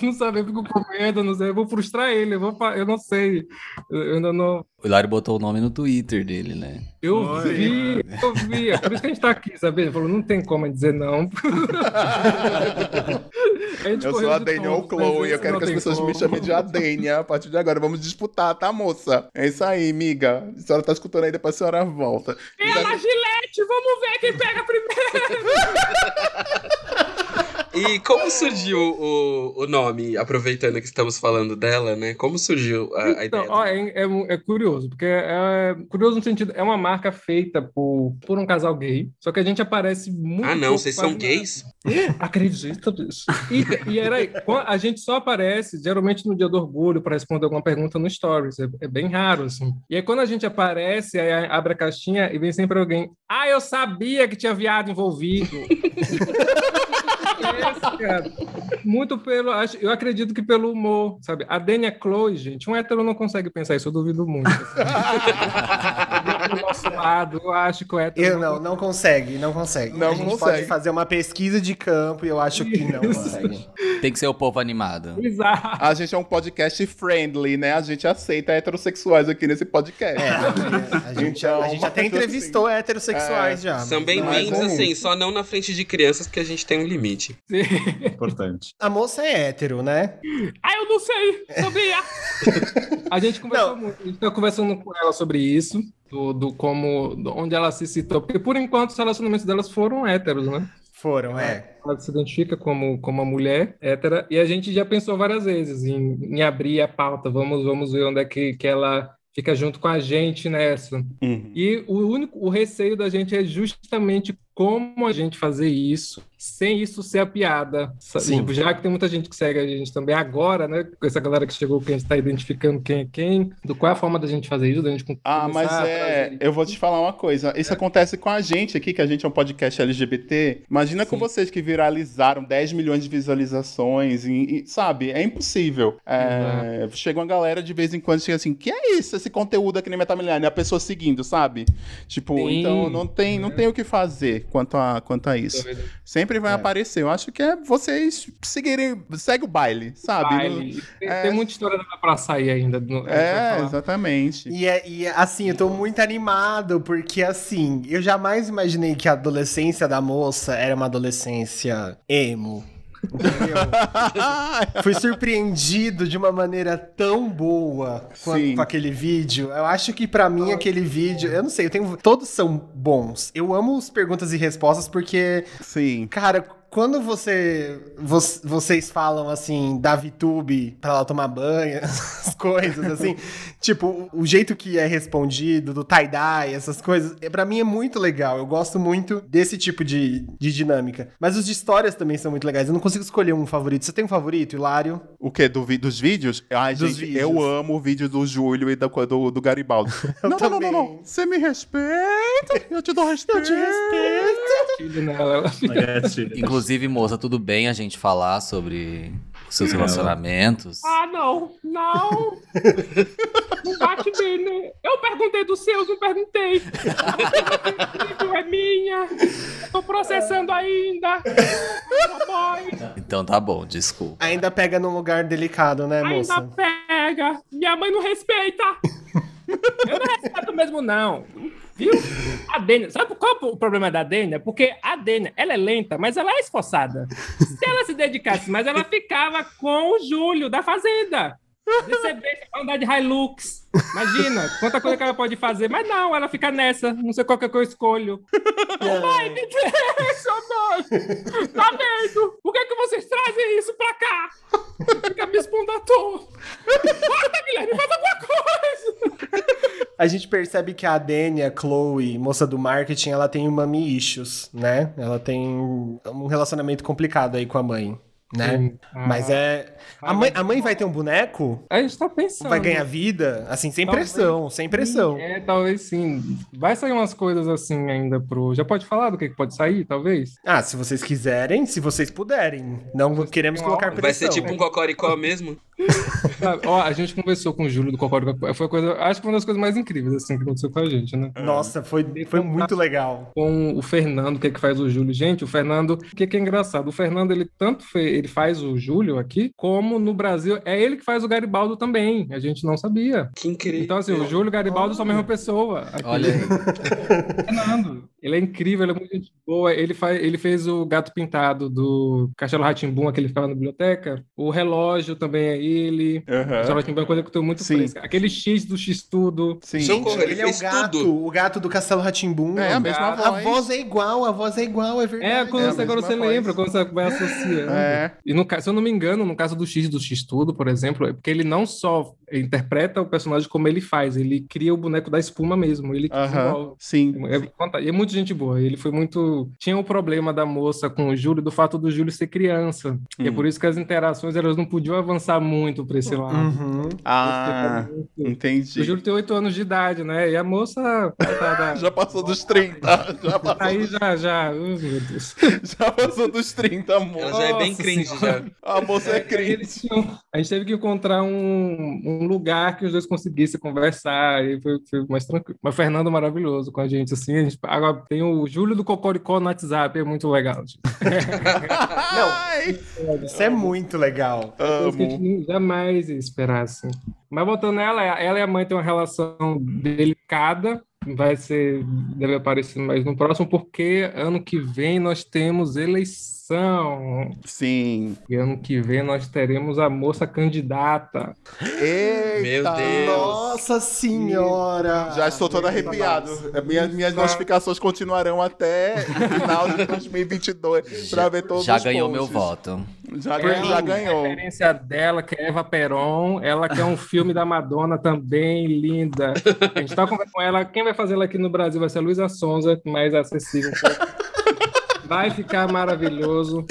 Speaker 3: Não sabia, eu fico com medo, não sei. Eu vou frustrar ele, eu, vou, eu não sei. Eu ainda não.
Speaker 6: O Hilário botou o nome no Twitter dele, né?
Speaker 3: Eu
Speaker 4: Oi.
Speaker 3: vi, eu vi. É por isso que a gente tá aqui, sabe? Ele falou, não tem como dizer não.
Speaker 2: Eu sou a
Speaker 3: de
Speaker 2: Daniel ou Chloe, eu quero que as pessoas me
Speaker 3: como.
Speaker 2: chamem de Adênia a partir de agora. Vamos disputar, tá, moça? É isso aí, miga. A senhora tá escutando aí, depois a senhora volta.
Speaker 3: Ela, Gilete, vamos ver quem pega primeiro.
Speaker 1: E como surgiu o, o nome, aproveitando que estamos falando dela, né? Como surgiu a, a
Speaker 3: Então,
Speaker 1: ideia?
Speaker 3: ó, é, é- é curioso, porque é curioso no sentido, é uma marca feita por, por um casal gay, só que a gente aparece muito.
Speaker 1: ah, não, vocês são gays?
Speaker 3: Acredita nisso. E, e era aí, a gente só aparece geralmente no dia do orgulho para responder alguma pergunta no Stories. É, é bem raro, assim. E aí, quando a gente aparece, aí abre a caixinha e vem sempre alguém. Ah, eu sabia que tinha viado envolvido. Cara. Muito pelo. Eu acredito que pelo humor, sabe? A Dania Chloe, gente, um hétero não consegue pensar isso, eu duvido muito. Do nosso lado, eu acho que o hétero.
Speaker 5: Eu não, não consegue, não consegue.
Speaker 2: Não
Speaker 5: a gente
Speaker 2: consegue.
Speaker 5: pode fazer uma pesquisa de campo e eu acho que não consegue.
Speaker 6: Tem que ser o povo animado.
Speaker 3: Exato.
Speaker 2: A gente é um podcast friendly, né? A gente aceita heterossexuais aqui nesse podcast.
Speaker 5: É, a gente,
Speaker 2: Então,
Speaker 5: a gente até entrevistou heterossexuais já.
Speaker 1: São
Speaker 5: mas
Speaker 1: bem-vindos,
Speaker 5: é
Speaker 1: assim,
Speaker 5: isso.
Speaker 1: só não na frente de crianças, porque a gente tem um limite.
Speaker 4: Importante.
Speaker 5: A moça é hétero, né?
Speaker 3: Eu não sei, sabia? a gente conversou
Speaker 5: Não.
Speaker 3: muito, a gente tá conversando com ela sobre isso, do, do como, do onde ela se citou, porque por enquanto os relacionamentos delas foram héteros, né?
Speaker 5: Foram, é.
Speaker 3: Ela se identifica como, como uma mulher hétera, e a gente já pensou várias vezes em, em abrir a pauta, vamos, vamos ver onde é que, que ela fica junto com a gente nessa.
Speaker 2: Uhum.
Speaker 3: E o único o receio da gente é justamente como a gente fazer isso sem isso ser a piada.
Speaker 5: Sim.
Speaker 3: Tipo, já que tem muita gente que segue a gente também agora, né? Com essa galera que chegou, que a gente tá identificando quem é quem, do qual é a forma da gente fazer isso, da gente
Speaker 2: Ah, mas é. Eu vou te falar uma coisa. Isso acontece com a gente aqui, que a gente é um podcast LGBT. Imagina com
Speaker 3: Sim.
Speaker 2: vocês que viralizaram 10 milhões de visualizações, e, e, sabe? É impossível. É, chega uma galera de vez em quando chega assim: que é isso, esse conteúdo aqui na Metamilhar? E a pessoa seguindo, sabe? Tipo,
Speaker 3: Sim.
Speaker 2: então não tem, não tem o que fazer quanto a, quanto a isso. Sempre vai
Speaker 5: É.
Speaker 2: aparecer. Eu acho que é vocês seguirem. Segue o baile, sabe?
Speaker 3: Baile. Tem,
Speaker 2: é-
Speaker 3: tem muita história pra sair ainda. no-
Speaker 2: É, exatamente.
Speaker 5: E, é- e, assim, eu tô muito animado, porque assim, eu jamais imaginei que a adolescência da moça era uma adolescência emo. Entendeu? Fui surpreendido de uma maneira tão boa com,
Speaker 2: Sim.
Speaker 5: com aquele vídeo. Eu acho que pra mim aquele vídeo, eu não sei, eu tenho todos são bons. Eu amo os perguntas e respostas porque
Speaker 2: Sim.
Speaker 5: Cara, quando você, vo- vocês falam assim da VTube pra ela tomar banho, essas coisas assim, tipo, o jeito que é respondido, do tie-dye, essas coisas, é, pra mim é muito legal. Eu gosto muito desse tipo de, de dinâmica. Mas os de histórias também são muito legais. Eu não consigo escolher um favorito. Você tem um favorito, Hilário?
Speaker 2: O quê? Do, vi- dos vídeos? Ai,
Speaker 5: Dos
Speaker 2: gente,
Speaker 5: vídeos.
Speaker 2: eu amo o vídeo do Júlio e do, do, do Garibaldi. não, não, não, não, não. Você me respeita, eu te dou respeito.
Speaker 5: Eu te respeito.
Speaker 3: Filho
Speaker 6: Inclusive, moça, tudo bem a gente falar sobre os seus relacionamentos?
Speaker 3: Ah, não, não. Não bate bem, né? Eu perguntei dos seus, não perguntei. É minha. Tô processando ainda.
Speaker 6: Então tá bom, desculpa.
Speaker 5: Ainda pega num lugar delicado, né,
Speaker 3: Ainda
Speaker 5: moça?
Speaker 3: pega. Minha mãe não respeita. Eu não respeito mesmo, não. Viu? Sabe qual é o problema da Dênia? Porque a Dênia, ela é lenta, mas ela é esforçada. Se ela se dedicasse mais, ela ficava com o Júlio da Fazenda. Receber, andar de Hilux. Imagina, quanta coisa que ela pode fazer. Mas não, ela fica nessa. Não sei qual que é que eu escolho. Ô, mãe, me deixa. Tá vendo? Por que, que vocês trazem isso pra cá? Fica me expondo à toa. Bora, Guilherme, faz alguma coisa.
Speaker 5: A gente percebe que a Dênia, Chloe, moça do marketing, ela tem mami issues, né? Ela tem um relacionamento complicado aí com a mãe, né?
Speaker 3: Sim.
Speaker 5: Mas
Speaker 3: Ah.
Speaker 5: é. A mãe, a mãe vai ter um boneco?
Speaker 3: A gente tá pensando.
Speaker 5: Vai ganhar vida? Assim, sem
Speaker 3: Talvez
Speaker 5: pressão, sem pressão.
Speaker 3: É, talvez sim. Vai sair umas coisas assim ainda pro. Já pode falar do que pode sair, talvez?
Speaker 5: Ah, se vocês quiserem, se vocês puderem. Não queremos colocar pressão.
Speaker 1: Vai ser tipo um cocoricó mesmo?
Speaker 3: Sabe? Ó, a gente conversou com o Júlio do Cocó. Foi coisa, acho que foi uma das coisas mais incríveis assim, que aconteceu com a gente, né?
Speaker 5: Nossa, foi, foi muito legal.
Speaker 3: Com o Fernando, que é que faz o Júlio. Gente, o Fernando, o que, que é engraçado? O Fernando, ele tanto fe- ele faz o Júlio aqui, como no Brasil, é ele que faz o Garibaldo também. A gente não sabia.
Speaker 1: Que incrível.
Speaker 3: Então, assim, o Júlio e o Garibaldo são a mesma pessoa. Aqui.
Speaker 6: Olha aí.
Speaker 3: Fernando. Ele é incrível, ele é muito gente boa. Ele, faz, ele fez o Gato Pintado do Castelo Ratimbum, aquele que ficava na biblioteca. O relógio também é ele. O Castelo. Ratimbum é uma coisa que eu tenho muito
Speaker 2: Sim.
Speaker 3: fresca. Aquele X do X tudo.
Speaker 2: Sim.
Speaker 1: Socorro, ele,
Speaker 5: Ele é o
Speaker 1: fez
Speaker 5: gato,
Speaker 1: tudo.
Speaker 5: o gato do Castelo Ratimbum.
Speaker 2: É, a mesma
Speaker 5: A
Speaker 2: voz.
Speaker 5: voz é igual, a voz é igual, é verdade.
Speaker 3: É, quando
Speaker 2: É
Speaker 3: você, agora você
Speaker 2: voz.
Speaker 3: lembra, quando você vai associando.
Speaker 2: É.
Speaker 3: E no, se eu não me engano, no caso do X do X Tudo, por exemplo, é porque ele não só interpreta o personagem como ele faz, ele cria o boneco da espuma mesmo. Ele desenvolve.
Speaker 2: Sim.
Speaker 3: É, e é muito gente boa. Ele foi muito. Tinha o problema da moça com o Júlio, do fato do Júlio ser criança. E é
Speaker 2: Hum.
Speaker 3: por isso que as interações elas não podiam avançar muito pra esse lado.
Speaker 5: Uhum.
Speaker 2: Ah,
Speaker 3: muito-
Speaker 2: entendi.
Speaker 3: O Júlio tem 8 anos de idade, né? E a moça
Speaker 2: Já passou dos 30. Já passou,
Speaker 3: aí já, já. Oh, meu Deus.
Speaker 2: já passou dos 30, amor.
Speaker 1: Ela já é bem cringe,
Speaker 3: Senhora.
Speaker 1: já.
Speaker 2: A moça é cringe.
Speaker 3: tinham- a gente teve que encontrar um, um lugar que os dois conseguissem conversar, e foi, foi mais tranquilo. Mas o Fernando maravilhoso com a gente, assim. A gente agora tem o Júlio do Cocoricó no WhatsApp, é muito legal. Tipo.
Speaker 2: Ai,
Speaker 5: Isso é muito legal.
Speaker 3: Coisa que a
Speaker 2: amo.
Speaker 3: gente jamais ia esperar, assim. Mas voltando nela, ela e a mãe têm uma relação delicada. Vai ser, deve aparecer mais no próximo, porque ano que vem nós temos eleição.
Speaker 2: Sim.
Speaker 3: E ano que vem nós teremos a moça candidata.
Speaker 2: Eita.
Speaker 1: Meu Deus.
Speaker 5: Nossa senhora!
Speaker 2: Já estou todo arrepiado. Minhas, minhas notificações continuarão até o final de 2022 para ver todos
Speaker 6: Já
Speaker 2: os
Speaker 6: ganhou meu
Speaker 2: posts.
Speaker 6: voto.
Speaker 2: Já, ganhou, já ganhou.
Speaker 3: A referência dela, que é Eva Peron, ela quer um filme da Madonna também, linda. A gente tá conversando com ela, quem vai fazer ela aqui no Brasil vai ser a Luísa Sonza, mais acessível. Vai ficar maravilhoso.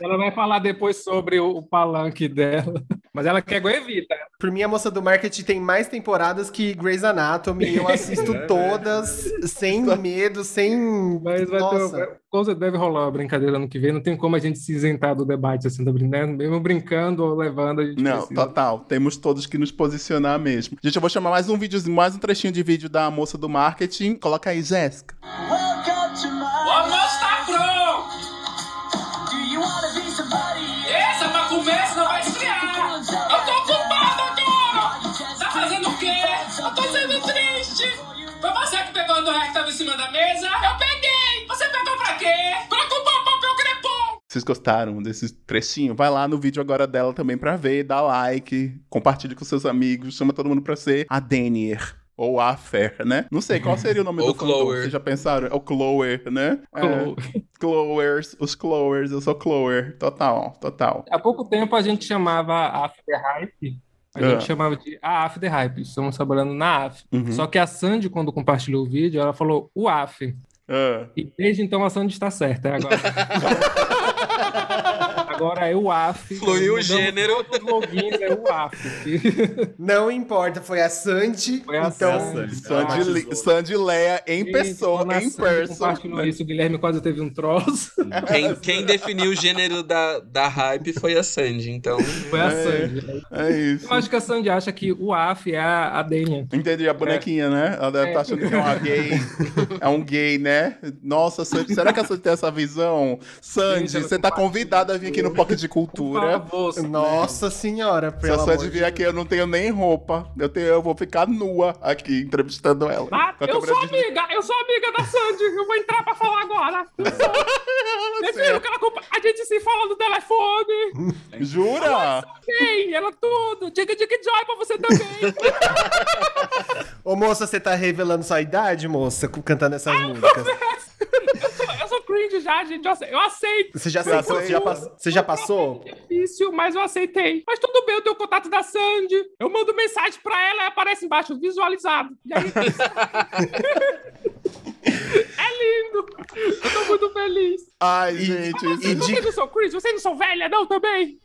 Speaker 3: Ela vai falar depois sobre o, palanque dela. Mas ela quer Goevita.
Speaker 5: Por mim, a moça do marketing tem mais temporadas que Grey's Anatomy. Eu assisto todas sem medo, sem.
Speaker 3: Mas vai ter,
Speaker 5: Nossa.
Speaker 3: com certeza deve rolar uma brincadeira ano que vem. Não tem como a gente se isentar do debate assim, tá brincando? Mesmo brincando ou levando, a gente
Speaker 2: Não,
Speaker 3: precisa.
Speaker 2: total. Temos todos que nos posicionar mesmo. Gente, eu vou chamar mais um vídeo, mais um trechinho de vídeo da moça do marketing. Coloca aí, Jéssica.
Speaker 7: O almoço em cima da mesa? Eu peguei! Você pegou pra quê? Pra comprar papel crepom!
Speaker 2: Vocês gostaram desse trechinho? Vai lá no vídeo agora dela também pra ver, dá like, compartilhe com seus amigos, chama todo mundo pra ser a Denier. Ou a Fer, né? Não sei qual seria o nome do fandom,
Speaker 1: Chloe.
Speaker 2: Vocês já pensaram? É o Chloe, né?
Speaker 3: Chloe.
Speaker 2: É, Chloers, os Chloers, eu sou Chloe. Total, total.
Speaker 3: Há pouco tempo a gente chamava a After Hype, a
Speaker 2: Ah.
Speaker 3: gente chamava de a After Hype, estamos trabalhando na AF.
Speaker 2: Uhum.
Speaker 3: Só que a Sandy, quando compartilhou o vídeo, ela falou o AF.
Speaker 2: Ah.
Speaker 3: E desde então a Sandy está certa. é Agora, agora é o AF.
Speaker 1: Fluiu o
Speaker 3: Mudamos
Speaker 1: gênero.
Speaker 3: todos Os logins é o AF.
Speaker 5: Não importa, foi a Sandy.
Speaker 3: Foi a
Speaker 5: então,
Speaker 3: Sandy.
Speaker 2: Sandy, Sandy Leia em
Speaker 3: E
Speaker 2: pessoa, em person.
Speaker 3: compartilhou isso, o Guilherme quase teve um troço.
Speaker 1: Quem, quem definiu o gênero da, da hype foi a Sandy, então.
Speaker 3: Foi a
Speaker 2: É.
Speaker 3: Sandy.
Speaker 2: É isso.
Speaker 3: Eu acho que a Sandy acha que o AF é a, a Denia.
Speaker 2: Entendi, a bonequinha, né? Ela deve
Speaker 3: É.
Speaker 2: estar achando que é uma gay. É um gay, né? Nossa, Sandy, será que a Sandy tem essa visão? Sandy,
Speaker 3: Gente,
Speaker 2: você tá convidada a vir aqui no Pocket de Cultura.
Speaker 5: Nossa senhora,
Speaker 2: Se
Speaker 5: pelo
Speaker 2: a
Speaker 5: amor
Speaker 2: Sandy
Speaker 5: de
Speaker 2: vir aqui, eu não tenho nem roupa. Eu, tenho, eu vou ficar nua aqui, entrevistando ela.
Speaker 3: Ah,
Speaker 2: a
Speaker 3: eu sou
Speaker 2: de-
Speaker 3: amiga, eu sou amiga da Sandy. Eu vou entrar pra falar agora. Eu sou. Que ela compa- A gente se fala no telefone.
Speaker 2: Jura?
Speaker 3: Ei, ela tudo. Diga, diga, joy pra você também.
Speaker 5: Ô, moça, você tá revelando sua idade, moça, cantando essas músicas?
Speaker 3: eu, sou, eu sou cringe já, gente. Eu ace- Eu aceito.
Speaker 5: Você já, aceitou? Você já,
Speaker 2: aceita?
Speaker 5: pass- você já passou?
Speaker 3: Difícil, mas eu aceitei. Mas tudo bem, eu tenho o contato da Sandy. Eu mando mensagem pra ela e aparece embaixo, visualizado. E aí... é lindo. Eu tô muito feliz.
Speaker 2: Ai, gente, isso
Speaker 5: E de-
Speaker 3: Vocês não são Chris, vocês não são velha, não, também?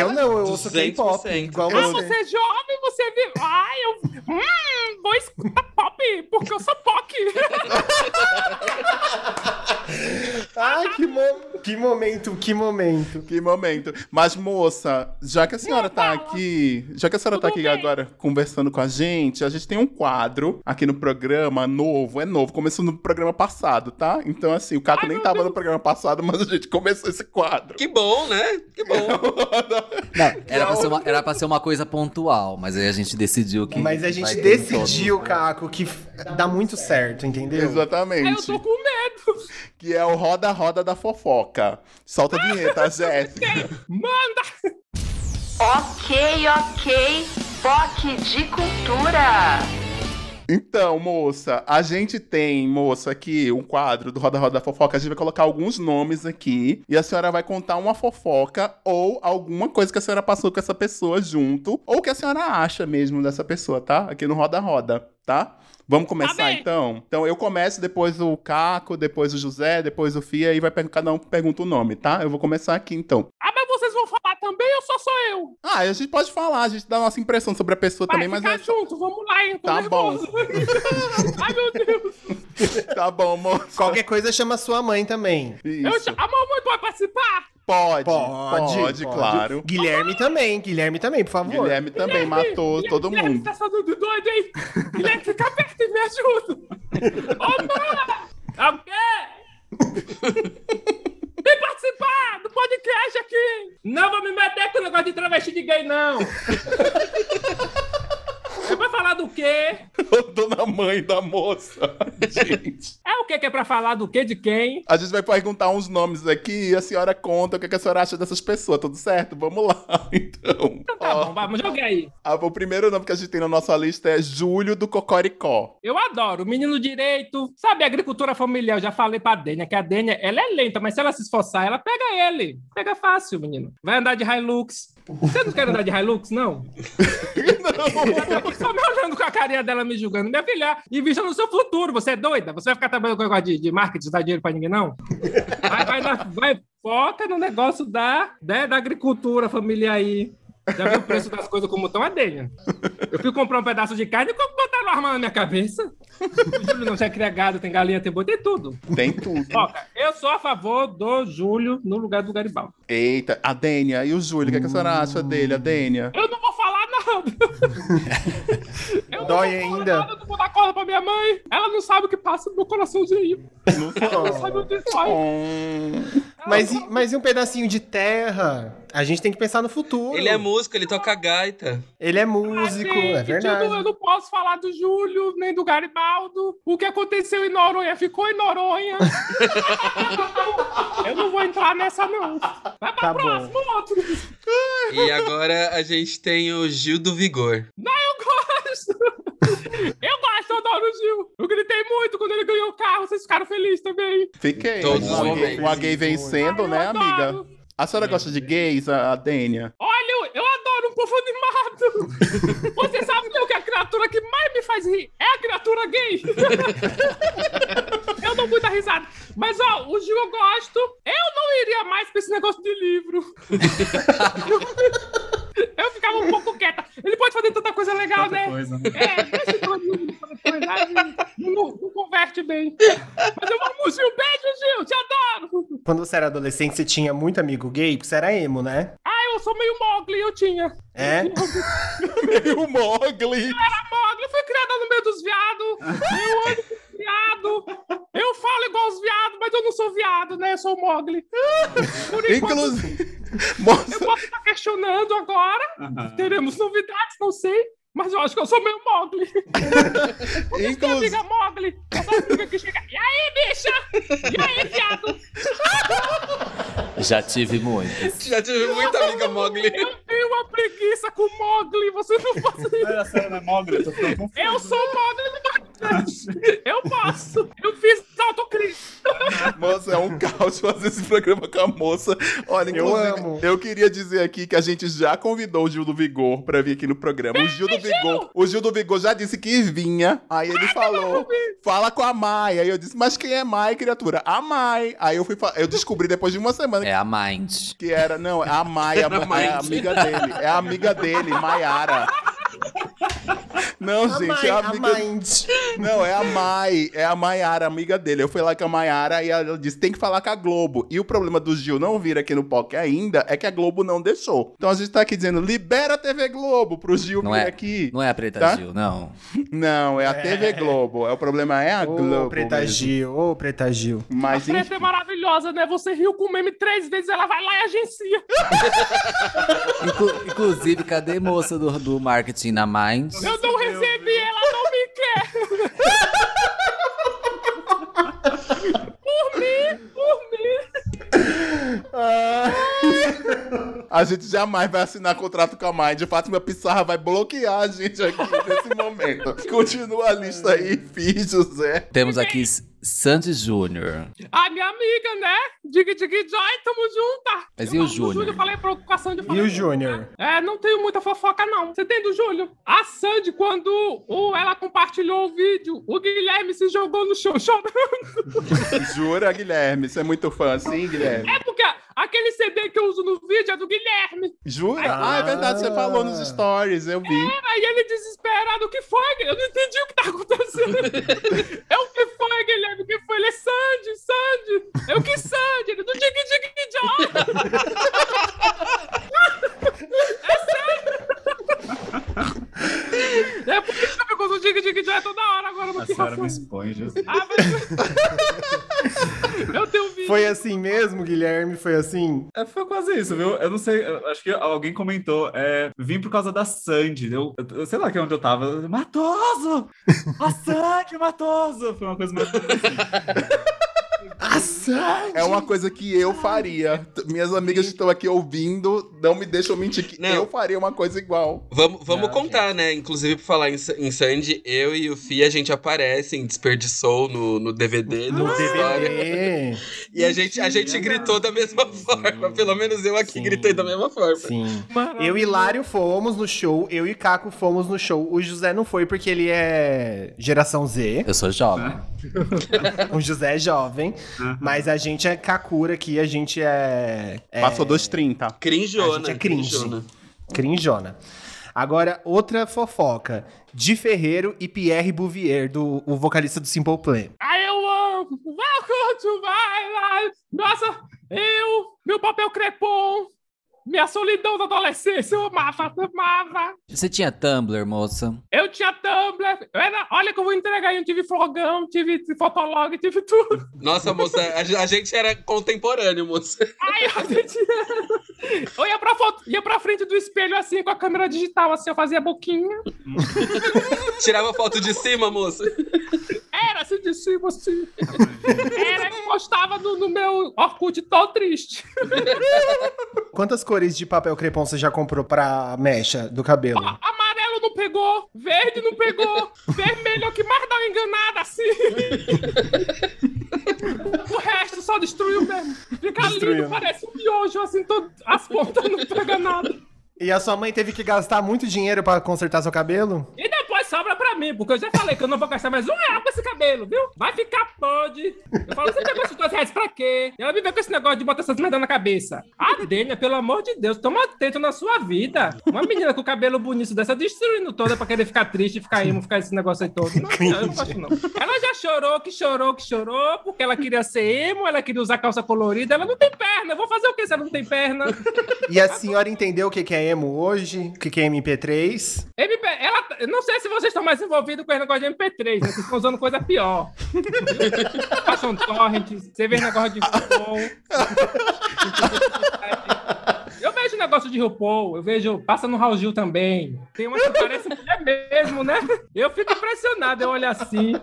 Speaker 5: Eu não, eu ouço K-pop.
Speaker 1: 200%.
Speaker 5: Igual
Speaker 3: Ah,
Speaker 5: você.
Speaker 3: você é jovem, você vive. Ai, eu. Hum, vou escutar pop, porque eu sou POC.
Speaker 5: Ai, que, mo- que momento, que momento.
Speaker 2: Que momento. Mas, moça, já que a senhora tá aqui, já que a senhora tá aqui agora conversando com a gente, a gente tem um quadro aqui no programa novo, é novo, começou no programa passado, tá? Então, assim, o Caco nem tava no programa passado, mas a gente começou esse quadro.
Speaker 1: Que bom, né? Que bom.
Speaker 6: Era pra, ser uma, era pra ser uma coisa pontual, mas aí a gente decidiu que.
Speaker 5: Mas a gente decidiu, Caco, que dá muito certo, entendeu?
Speaker 3: Eu
Speaker 2: Exatamente.
Speaker 3: tô com medo.
Speaker 2: Que é o roda-roda da fofoca. Solta a vinheta, Jeff.
Speaker 3: Manda!
Speaker 9: Ok, ok. POC de cultura.
Speaker 2: Então, moça, a gente tem, moça, aqui um quadro do Roda Roda da Fofoca. A gente vai colocar alguns nomes aqui e a senhora vai contar uma fofoca ou alguma coisa que a senhora passou com essa pessoa junto ou que a senhora acha mesmo dessa pessoa, tá? Aqui no Roda Roda, tá? Vamos começar então? Então eu começo, depois o Caco, depois o José, depois o Fia e vai cada um pergunta o nome, tá? Eu vou começar aqui então.
Speaker 3: Ah, mas vocês vão falar também ou só sou eu?
Speaker 2: Ah, a gente pode falar, a gente dá a nossa impressão sobre a pessoa
Speaker 3: Vai
Speaker 2: também, mas
Speaker 3: ficar
Speaker 2: é...
Speaker 3: junto, vamos lá, hein? Tô
Speaker 2: Tá
Speaker 3: nervoso. Ai, meu Deus.
Speaker 2: tá bom, moça.
Speaker 5: Qualquer coisa chama sua mãe também.
Speaker 3: Eu,
Speaker 2: Isso.
Speaker 3: cha- a mamãe pode participar?
Speaker 2: Pode, pode, claro.
Speaker 5: Guilherme também, Guilherme também, por favor.
Speaker 2: Guilherme também matou
Speaker 3: Guilherme,
Speaker 2: todo
Speaker 3: Guilherme
Speaker 2: mundo.
Speaker 3: tá sendo doido, hein? Guilherme, fica perto e me ajuda. Ô, mãe! O quê? Participar do podcast aqui! Não vou me meter com o negócio de travesti de gay, não! É pra falar do quê?
Speaker 2: Eu tô na mãe da moça. Gente.
Speaker 3: É o quê que é pra falar do quê de quem?
Speaker 2: A gente vai perguntar uns nomes aqui e a senhora conta o que que a senhora acha dessas pessoas, tudo certo? Vamos lá, então.
Speaker 3: Então tá
Speaker 2: Ó,
Speaker 3: bom, vamos, joguei aí.
Speaker 2: ah, o primeiro nome que a gente tem na nossa lista é Júlio do Cocoricó.
Speaker 3: Eu adoro, menino direito. Sabe, agricultura familiar, eu já falei pra Dênia que a Dênia, ela é lenta, mas se ela se esforçar, ela pega ele. Pega fácil, menino. Vai andar de Hilux. Você não quer andar de Hilux, não? não. Só me olhando com a carinha dela me julgando. Minha filha, invista no seu futuro. Você é doida? Você vai ficar trabalhando com negócio de, de marketing, dar dinheiro pra ninguém, não? Vai, vai, na- vai, foca no negócio da, né, da agricultura familiar aí. Já viu o preço das coisas como estão a Dênia? Eu fui comprar um pedaço de carne e como botar no armário na minha cabeça. O Júlio não já cria gado, tem galinha, tem boi, tem tudo.
Speaker 2: Tem tudo.
Speaker 3: Foca, eu sou a favor do Júlio no lugar do Garibaldi.
Speaker 2: Eita, a Dênia e o Júlio, o que, que a senhora acha dele, a Dênia?
Speaker 3: Eu não vou falar nada. Eu
Speaker 5: Dói
Speaker 3: não vou
Speaker 5: ainda?
Speaker 3: Nada, eu não vou dar corda pra minha mãe. Ela não sabe o que passa no meu coraçãozinho. Ela não sabe o que faz.
Speaker 2: Hum,
Speaker 5: Mas, e- mas e um pedacinho de terra? A gente tem que pensar no futuro.
Speaker 1: Ele é músico, ele toca gaita.
Speaker 5: Ele é músico,
Speaker 3: Gente,
Speaker 5: é verdade.
Speaker 3: Eu não, eu não posso falar do Júlio, nem do Garibaldo. O que aconteceu em Noronha ficou em Noronha. eu não vou entrar nessa, não. Vai pra
Speaker 5: Tá bom.
Speaker 3: próximo, outro.
Speaker 1: E agora a gente tem o Gil do Vigor.
Speaker 3: Não, eu gosto. Eu gosto, eu adoro o Gil. Eu gritei muito quando ele ganhou o carro. Vocês ficaram felizes também.
Speaker 2: fiquei.
Speaker 1: Todos os
Speaker 2: gay, uma gay
Speaker 3: Ai,
Speaker 2: né, amiga?
Speaker 3: adoro.
Speaker 2: A senhora gosta de gays, a, a Dênia?
Speaker 3: Olha, eu, eu adoro um povo animado. Você sabe que o que a criatura que mais me faz rir é a criatura gay. eu dou muita risada. Mas, ó, o Gil eu gosto. Eu não iria mais pra esse negócio de livro. eu ficava um pouco quieta. Ele pode fazer tanta coisa legal,
Speaker 4: Tanta
Speaker 3: né?
Speaker 4: coisa, né?
Speaker 3: É, deixa eu fazer Não, não converte bem. Mas eu amo o Gil. Beijo, Gil. Te adoro.
Speaker 5: Quando você era adolescente, você tinha muito amigo gay? Porque você era emo, né?
Speaker 3: Ah, eu sou meio Mogli, eu tinha.
Speaker 5: É?
Speaker 2: Meio Mogli.
Speaker 3: era Mogli, eu fui criada no meio dos viados. Eu ando com viado. Eu falo igual os viados, mas eu não sou viado, né? Eu sou Mogli.
Speaker 2: Inclusive.
Speaker 3: eu posso estar questionando agora. Teremos novidades, não sei. Mas eu acho que eu sou meio Mogli. Minha
Speaker 2: inclusive.
Speaker 3: amiga Mogli. Essa amiga que chega. E aí, bicha? E aí, viado?
Speaker 6: Já tive muitas.
Speaker 1: Já tive muita amiga Mogli.
Speaker 3: Eu tenho uma preguiça com Mogli. Você não faz isso.
Speaker 4: Não é Mogli, eu tô
Speaker 3: sou Mogli Eu posso. Eu fiz autocrítica.
Speaker 2: Moça, é um caos fazer esse programa com a moça. Olha,
Speaker 5: Eu amo.
Speaker 2: eu queria dizer aqui que a gente já convidou o Gil do Vigor pra vir aqui no programa. O Gil do Vigor, o Gil do Vigor já disse que vinha. Aí ele falou: "Fala com a Mai". Aí eu disse: "Mas quem é Mai, criatura?" A Mai. Aí eu fui eu descobri depois de uma semana
Speaker 6: É a Mind.
Speaker 2: que era, não, é a Mai, a,
Speaker 1: Era
Speaker 2: é a
Speaker 1: Mind.
Speaker 2: amiga dele. É a amiga dele, Maiara. Não,
Speaker 5: A
Speaker 2: gente,
Speaker 5: Mai-
Speaker 2: é a
Speaker 5: a
Speaker 2: amiga.
Speaker 5: Mind.
Speaker 2: Não, é a Mai, é a Maiara, amiga dele. Eu fui lá com a Maiara e ela disse: tem que falar com a Globo. E o problema do Gil não vir aqui no POC ainda é que a Globo não deixou. Então a gente tá aqui dizendo: libera a TV Globo pro Gil
Speaker 6: Não
Speaker 2: vir
Speaker 6: é,
Speaker 2: aqui.
Speaker 6: não é a Preta
Speaker 2: Tá?
Speaker 6: Gil, não.
Speaker 2: Não, é a TV Globo. É, o problema é a
Speaker 5: Ô,
Speaker 2: Globo.
Speaker 5: Preta
Speaker 2: mesmo.
Speaker 5: Gil, ô, Preta Gil.
Speaker 2: Mas
Speaker 3: Preta
Speaker 2: enfim.
Speaker 3: é maravilhosa, né? Você riu com o meme três vezes, ela vai lá e agencia.
Speaker 6: Inclu- inclusive, cadê moça do, do marketing na Mind?
Speaker 3: Eu não recebi, ela não me quer. por mim, por mim.
Speaker 2: A gente jamais vai assinar contrato com a Mind. Fátima Pissarra vai bloquear a gente aqui nesse momento. Continua a lista aí, Fi, José.
Speaker 6: Temos aqui Sandy Júnior.
Speaker 3: A minha amiga, né? Dig Dig Joy, tamo junta.
Speaker 6: Mas
Speaker 3: Eu
Speaker 6: e o Júnior?
Speaker 3: Eu falei pra com a Sandy. eu
Speaker 5: E o Júnior?
Speaker 3: É, não tenho muita fofoca, não. Você tem do Júlio? A Sandy, quando o, ela compartilhou o vídeo, o Guilherme se jogou no chão chorando.
Speaker 2: Jura, Guilherme? Você é muito fã assim, Guilherme?
Speaker 3: É porque aquele CD que eu uso no vídeo é do Guilherme.
Speaker 2: Jura? Ah, é verdade, você falou nos stories, eu vi.
Speaker 3: Aí ele desesperado, o que foi? Eu não entendi o que tá acontecendo. Eu, o que foi, Guilherme? O que foi? Ele é Sandy, Sandy. Eu, que Sandy? Ele, do Dig Dig Joy. É sério. É por isso que eu fico usando Dig Dig Joy toda hora agora no
Speaker 4: A senhora me expõe, Jesus.
Speaker 3: Ah, mas... Eu tenho um vídeo.
Speaker 5: Foi assim mesmo, Guilherme? Foi assim?
Speaker 4: É, foi quase isso, viu? Eu não sei, eu acho que alguém comentou, é, vim por causa da Sandy. Eu, eu sei lá que é onde eu tava. Matoso! A Sandy, Matoso! Foi uma coisa mais assim.
Speaker 5: A Sandy!
Speaker 2: É uma coisa que eu faria. Minhas amigas que estão aqui ouvindo, não me deixam mentir que
Speaker 1: Não.
Speaker 2: eu faria uma coisa igual.
Speaker 1: Vamos, vamos
Speaker 5: Não,
Speaker 1: contar, né? Inclusive, por falar em, em Sandy, eu e o Fih, a gente aparece em Desperdiçou no, no DVD.
Speaker 5: No
Speaker 1: no História.
Speaker 5: DVD.
Speaker 1: E a gente, a gente gritou da mesma forma. Pelo menos eu aqui
Speaker 5: Sim.
Speaker 1: gritei da mesma forma.
Speaker 5: Sim. Eu e Lário fomos no show, eu e Caco fomos no show. O José não foi porque ele é geração Z.
Speaker 6: Eu sou jovem.
Speaker 5: O José é jovem, mas a gente é Kakura aqui, a gente é. é
Speaker 2: Passou dos 30.
Speaker 1: Crinjona.
Speaker 5: A gente é cringe.
Speaker 1: crinjona.
Speaker 5: Crinjona. Agora, outra fofoca. Di Ferreiro e Pierre Bouvier, do, o vocalista do Simple Plan.
Speaker 3: Ai, eu amo! Welcome to my life! Nossa, eu, meu papel crepom, minha solidão da adolescência, eu amava, amava.
Speaker 6: Você tinha Tumblr, moça?
Speaker 3: Eu tinha Tumblr, eu era, olha que eu vou entregar aí, eu tive flogão, tive fotolog, tive tudo.
Speaker 1: Nossa, moça, a, a gente era contemporâneo, moça.
Speaker 3: Ai, eu, tinha... eu ia, pra foto, ia pra frente do espelho assim, com a câmera digital, assim, eu fazia boquinha.
Speaker 1: Tirava foto de cima, moça.
Speaker 3: Era de cima, assim. Era, eu postava no, no meu Orkut todo triste.
Speaker 5: Quantas cores de papel crepom você já comprou pra mecha do cabelo?
Speaker 3: Ó, amarelo não pegou, verde não pegou, vermelho é o que mais dá uma enganada assim. o resto só destruiu mesmo. Fica
Speaker 5: Destruiu.
Speaker 3: lindo, parece um miojo assim, todo, as pontas não pegam nada.
Speaker 5: E a sua mãe teve que gastar muito dinheiro pra consertar seu cabelo?
Speaker 3: E sobra pra mim, porque eu já falei que eu não vou gastar mais um real com esse cabelo, viu? Vai ficar podre. Eu falo, você pegou esses dois reais pra quê? Ela me vê com esse negócio de botar essas merdas na cabeça. A Dênia, pelo amor de Deus, toma atento na sua vida. Uma menina com cabelo bonito dessa destruindo toda pra querer ficar triste, ficar imo, ficar esse negócio aí todo. Não, eu não gosto não. Ela já chorou, que chorou, que chorou, porque ela queria ser emo, ela queria usar calça colorida, ela não tem perna. Eu vou fazer o que se ela não tem perna?
Speaker 5: E a senhora entendeu o que é emo hoje? O que é MP3?
Speaker 3: MP, ela, eu não sei se vocês estão mais envolvidos com esse negócio de MP3, né? Vocês estão usando coisa pior. Baixam torrent, você vê negócio de RuPaul. Eu vejo negócio de RuPaul, eu vejo, passa no Raul Gil também. Tem uma que parece mulher mesmo, né? Eu fico impressionado, eu olho assim.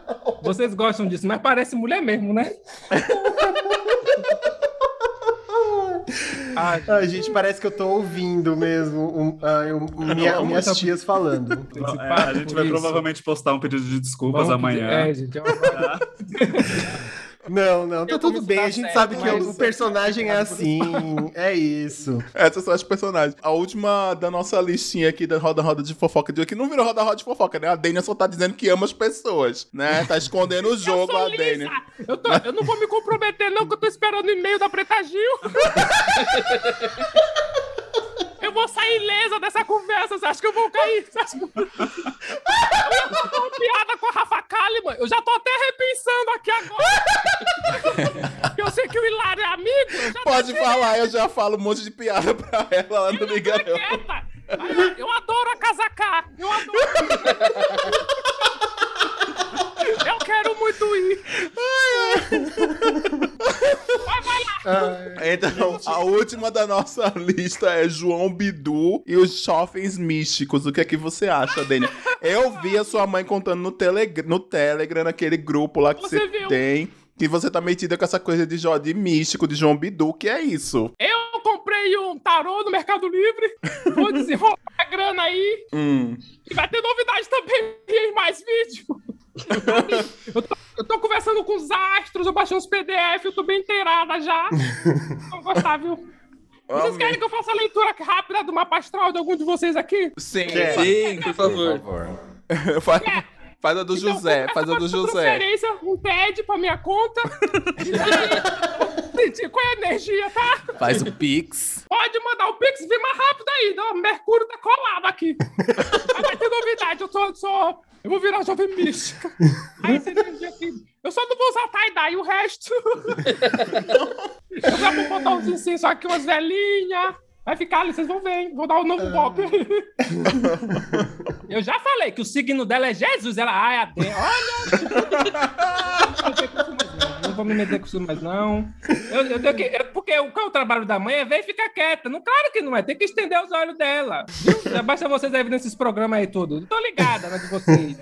Speaker 3: Vocês gostam disso, mas parece mulher mesmo, né? Ah,
Speaker 5: Ai, gente, parece que eu tô ouvindo mesmo um, ai, um- minha-
Speaker 10: Não,
Speaker 5: minhas
Speaker 10: mas-
Speaker 5: tias falando.
Speaker 4: É, a gente vai
Speaker 10: Por isso.
Speaker 4: provavelmente postar um pedido de desculpas
Speaker 10: Vamos
Speaker 4: amanhã.
Speaker 10: pedir- É, gente, é uma-
Speaker 5: Não, não, tá tudo bem.
Speaker 3: a
Speaker 5: gente
Speaker 3: certo,
Speaker 5: sabe que o personagem é assim. É isso.
Speaker 2: Essas são as personagens. A última da nossa listinha aqui da Roda Roda de Fofoca de hoje, que não virou Roda Roda de Fofoca, né? A Dênia só tá dizendo que ama as pessoas, né? Tá escondendo o jogo,
Speaker 3: eu
Speaker 2: a. Dênia.
Speaker 3: Eu, tô- eu não vou me comprometer, não, que eu tô esperando o e-mail da Preta Gil. Eu vou sair ilesa dessa conversa, você acha que eu vou cair? Você acha que eu... eu fazer uma piada com a Rafa Kalimann, eu já tô até repensando aqui agora. eu sei que o Hilário é amigo, eu
Speaker 2: Pode falar, eu já falo um monte de piada pra ela, liga não.
Speaker 3: quieta. Eu adoro a casacar, eu adoro. Eu quero muito ir. Vai, vai lá.
Speaker 2: Então, a última da nossa lista é João Bidu e os Chofens Místicos. O que é que você acha, Dênia? Eu vi a sua mãe contando no, Teleg no Telegram, naquele grupo lá que
Speaker 3: Você
Speaker 2: você, tem, que você tá metida com essa coisa de, de místico, de João Bidu. que é isso?
Speaker 3: Eu comprei um tarô no Mercado Livre. Vou desenrolar a grana aí.
Speaker 2: Hum.
Speaker 3: E vai ter novidade também em mais vídeo. Eu tô, eu tô conversando com os astros, eu baixei uns PDF, eu tô bem inteirada já. Vão gostar, viu? Vocês
Speaker 2: Amém.
Speaker 3: querem que eu faça a leitura rápida do mapa astral de algum de vocês aqui?
Speaker 2: Sim,
Speaker 1: Sim, por
Speaker 6: Por
Speaker 1: favor.
Speaker 6: favor.
Speaker 2: faz, faz a do
Speaker 3: Então,
Speaker 2: José, faz a do José.
Speaker 3: transferência, um TED pra minha conta. Qual é a energia, tá?
Speaker 6: Faz o Pix.
Speaker 3: Pode mandar o Pix, vem mais rápido aí. O Mercúrio tá colado aqui. Aí vai ter novidade, eu sou, sou- Eu vou virar jovem mística. Aí essa energia aqui. Eu só não vou usar tie-dye, o resto. eu já vou botar uns incensos aqui, umas velhinhas. Vai ficar ali, vocês vão ver, hein? Vou dar um novo golpe. eu já falei que o signo dela é Jesus. Ela, ai, a Dé, olha. Não vou me meter com isso mais, não. Eu, eu tenho que, eu- porque o, qual é o trabalho da mãe é ver e ficar quieta. Não, claro que não é. Tem que estender os olhos dela. Já Basta vocês aí nesses programas aí tudo. Eu tô ligada na de vocês.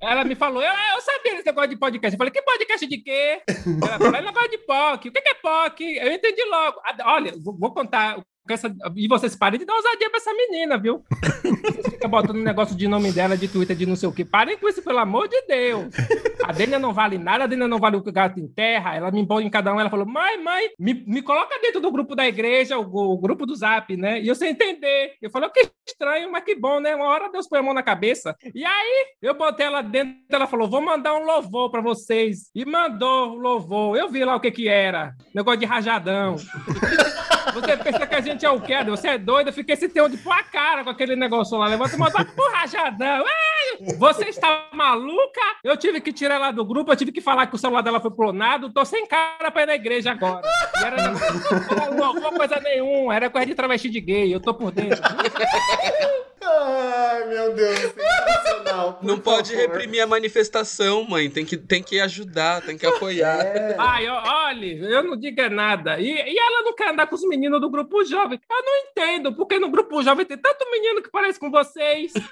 Speaker 3: Ela me falou, eu, eu sabia desse negócio de podcast. Eu falei, que podcast de quê? Ela falou, é negócio de POC. O que é POC? Eu entendi logo. Ah, Olha, vou, vou contar. Essa- E vocês parem de dar ousadia pra essa menina, viu? Vocês ficam botando negócio de nome dela, de Twitter, de não sei o quê. Parem com isso, pelo amor de Deus. A Dênia não vale nada, a Dênia não vale o que o gato em terra. Ela me impõe em cada um. Ela falou: mãe, mãe, me, me coloca dentro do grupo da igreja, o, o grupo do zap, né? E eu sem entender. Eu falei: que estranho, mas que bom, né? Uma hora Deus põe a mão na cabeça. E aí, eu botei ela dentro. Ela falou: vou mandar um louvor pra vocês. E mandou o louvor. Eu vi lá o que que era. Negócio de rajadão. Você pensa que a gente é o quê? Você é doido? Eu fiquei sem ter onde pôr a cara com aquele negócio lá. Levanta e mandar pro rajadão. Ei, você está maluca? Eu tive que tirar ela do grupo, eu tive que falar que o celular dela foi clonado. Tô sem cara pra ir na igreja agora. E era, não coisa nenhuma, era coisa de travesti de gay. Eu tô por dentro.
Speaker 5: Ai, meu Deus, sensacional. Por
Speaker 1: Não pode
Speaker 5: favor.
Speaker 1: reprimir a manifestação, mãe. Tem que, tem que ajudar, tem que apoiar.
Speaker 3: Ai, ó, olha, eu não digo é nada. E, e ela não quer andar com os meninos do grupo jovem. Eu não entendo, porque no grupo jovem tem tanto menino que parece com vocês.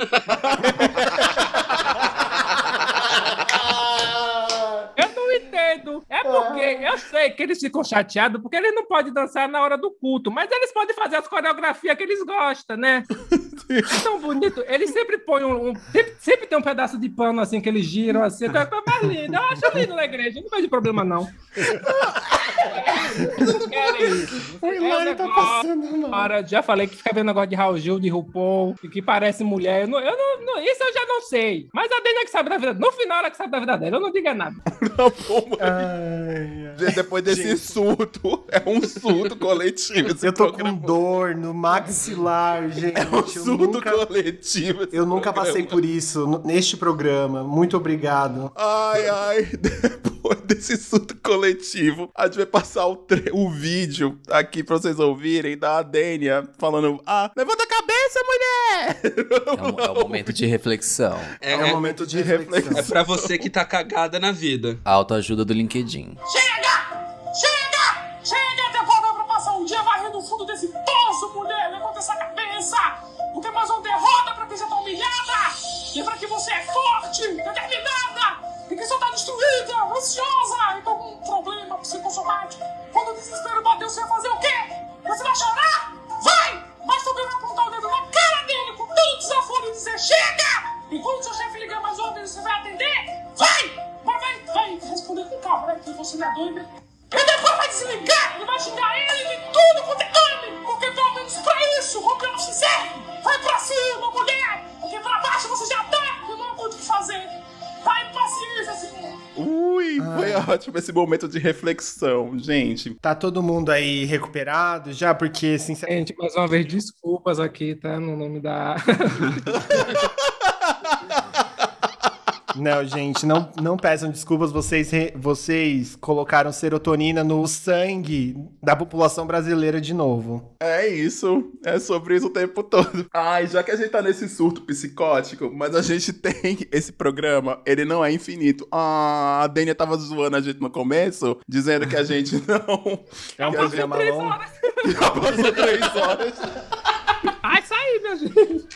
Speaker 3: Eu não entendo. É porque eu sei que eles ficam chateados porque eles não podem dançar na hora do culto, mas eles podem fazer as coreografias que eles gostam, né? É tão bonito. Eles sempre põem um. um- sempre, sempre tem um pedaço de pano assim que eles giram assim, que é a coisa mais linda. Eu acho lindo na igreja, não vejo problema não. Não isso.
Speaker 5: O Hilário
Speaker 3: É um
Speaker 5: tá passando mal.
Speaker 3: Para, já falei que fica vendo negócio de Raul Gil, de RuPaul, que parece mulher. Eu não, eu não- não- isso eu já não sei. Mas a Dena que sabe da vida. No final, ela que sabe da vida dela. Eu não digo é nada.
Speaker 5: Ai, ai.
Speaker 2: Depois desse surto, é um surto coletivo.
Speaker 5: Eu tô com
Speaker 2: programa.
Speaker 5: dor no maxilar, gente.
Speaker 2: É um
Speaker 5: eu,
Speaker 2: surto
Speaker 5: nunca,
Speaker 2: coletivo.
Speaker 5: eu nunca
Speaker 2: programa.
Speaker 5: passei por isso neste programa. Muito obrigado.
Speaker 2: Ai, ai, depois desse surto coletivo, a gente vai passar o, o vídeo aqui pra vocês ouvirem da Dênia falando: Ah, levanta a cabeça, mulher!
Speaker 6: É um, é um momento de reflexão.
Speaker 1: É,
Speaker 5: É um
Speaker 1: é,
Speaker 5: momento de
Speaker 2: de
Speaker 5: reflexão.
Speaker 1: é pra você que tá cagada na vida.
Speaker 6: Autoajuda do LinkedIn.
Speaker 11: Chega! Chega! Chega! Demorou pra passar um dia varrendo o fundo desse poço, mulher! Levanta essa cabeça! Não uma derrota pra você tá humilhada! Lembra que você é forte, determinada! E que você tá destruída, ansiosa e com um problema psicossomático. Quando o desespero bateu, você ia fazer o quê?
Speaker 7: Você vai chorar? Vai! Mas também vai apontar o dedo na cara dele com todo desaforo e dizer chega! E quando seu chefe ligar mais uma vez, você vai atender? Vai! Mas vai, vai responder com calma, né? Que você não é doido. E depois vai desligar e vai xingar ele de tudo quanto é nome! Porque pelo menos pra isso o home office serve! Vai pra cima, mulher! Porque pra baixo você já tá e não há muito o que fazer! Vai paciência, senhor!
Speaker 2: Ui, foi ótimo esse momento de reflexão, gente.
Speaker 5: Tá todo mundo aí recuperado já? Porque, sinceramente.
Speaker 3: Gente, mais uma vez, desculpas aqui, tá? No nome da.
Speaker 5: Não, gente, não, não peçam desculpas. Vocês, re- vocês colocaram serotonina no sangue da população brasileira de novo.
Speaker 2: É isso, é sobre isso o tempo todo. Ai, já que a gente tá nesse surto psicótico, mas a gente tem esse programa, ele não é infinito. Ah, a Dênia tava zoando a gente no começo, dizendo que a gente não.
Speaker 5: É um programa
Speaker 2: gente-
Speaker 5: longo.
Speaker 2: Já passou três horas.
Speaker 12: Ai, isso aí, minha gente.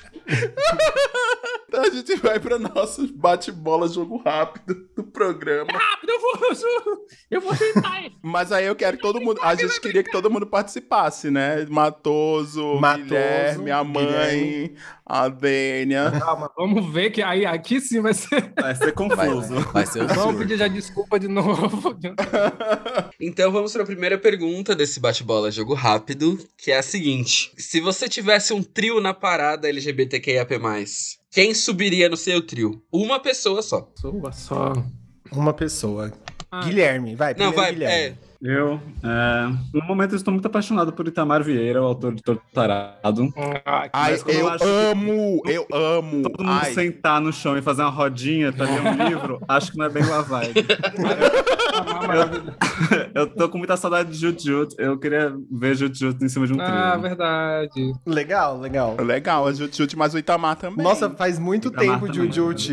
Speaker 2: Então a gente vai pra nosso bate-bola jogo rápido do programa.
Speaker 12: Rápido, eu vou, eu vou, eu vou tentar.
Speaker 2: Mas aí eu quero que todo mundo. A gente queria que todo mundo participasse, né? Matoso,
Speaker 5: Matoso,
Speaker 2: Guilherme, a mãe,
Speaker 5: Guilherme.
Speaker 2: a Dênia.
Speaker 3: Calma, vamos ver que aí aqui sim vai ser.
Speaker 4: Vai ser confuso.
Speaker 6: Vai ser o
Speaker 3: Vamos pedir já desculpa de novo.
Speaker 1: Então vamos para a primeira pergunta desse bate-bola jogo rápido, que é a seguinte: se você tivesse um trio na parada LGBTQIAP+, quem subiria no seu trio? Uma pessoa só.
Speaker 3: Sua só.
Speaker 5: Uma pessoa.
Speaker 3: Ah.
Speaker 5: Guilherme, vai.
Speaker 1: Não, vai,
Speaker 5: Guilherme.
Speaker 1: é.
Speaker 4: Eu, é, no momento, estou muito apaixonado por Itamar Vieira, o autor de Tortarado.
Speaker 3: Ah,
Speaker 2: Ai, eu
Speaker 4: eu acho que-
Speaker 2: amo, eu amo.
Speaker 4: Todo mundo
Speaker 2: Ai,
Speaker 4: sentar no chão e fazer uma rodinha pra ler um livro, acho que não é bem uma vibe.
Speaker 3: maravilha.
Speaker 4: Eu tô com muita saudade de Jut Jut. Eu queria ver Jut Jut em cima de um trio.
Speaker 3: Ah, verdade.
Speaker 5: Legal, legal.
Speaker 2: legal, a Jut Jut, mas o Itamar também.
Speaker 5: Nossa, faz muito
Speaker 4: Itamar
Speaker 5: tempo
Speaker 4: também.
Speaker 5: Jujute.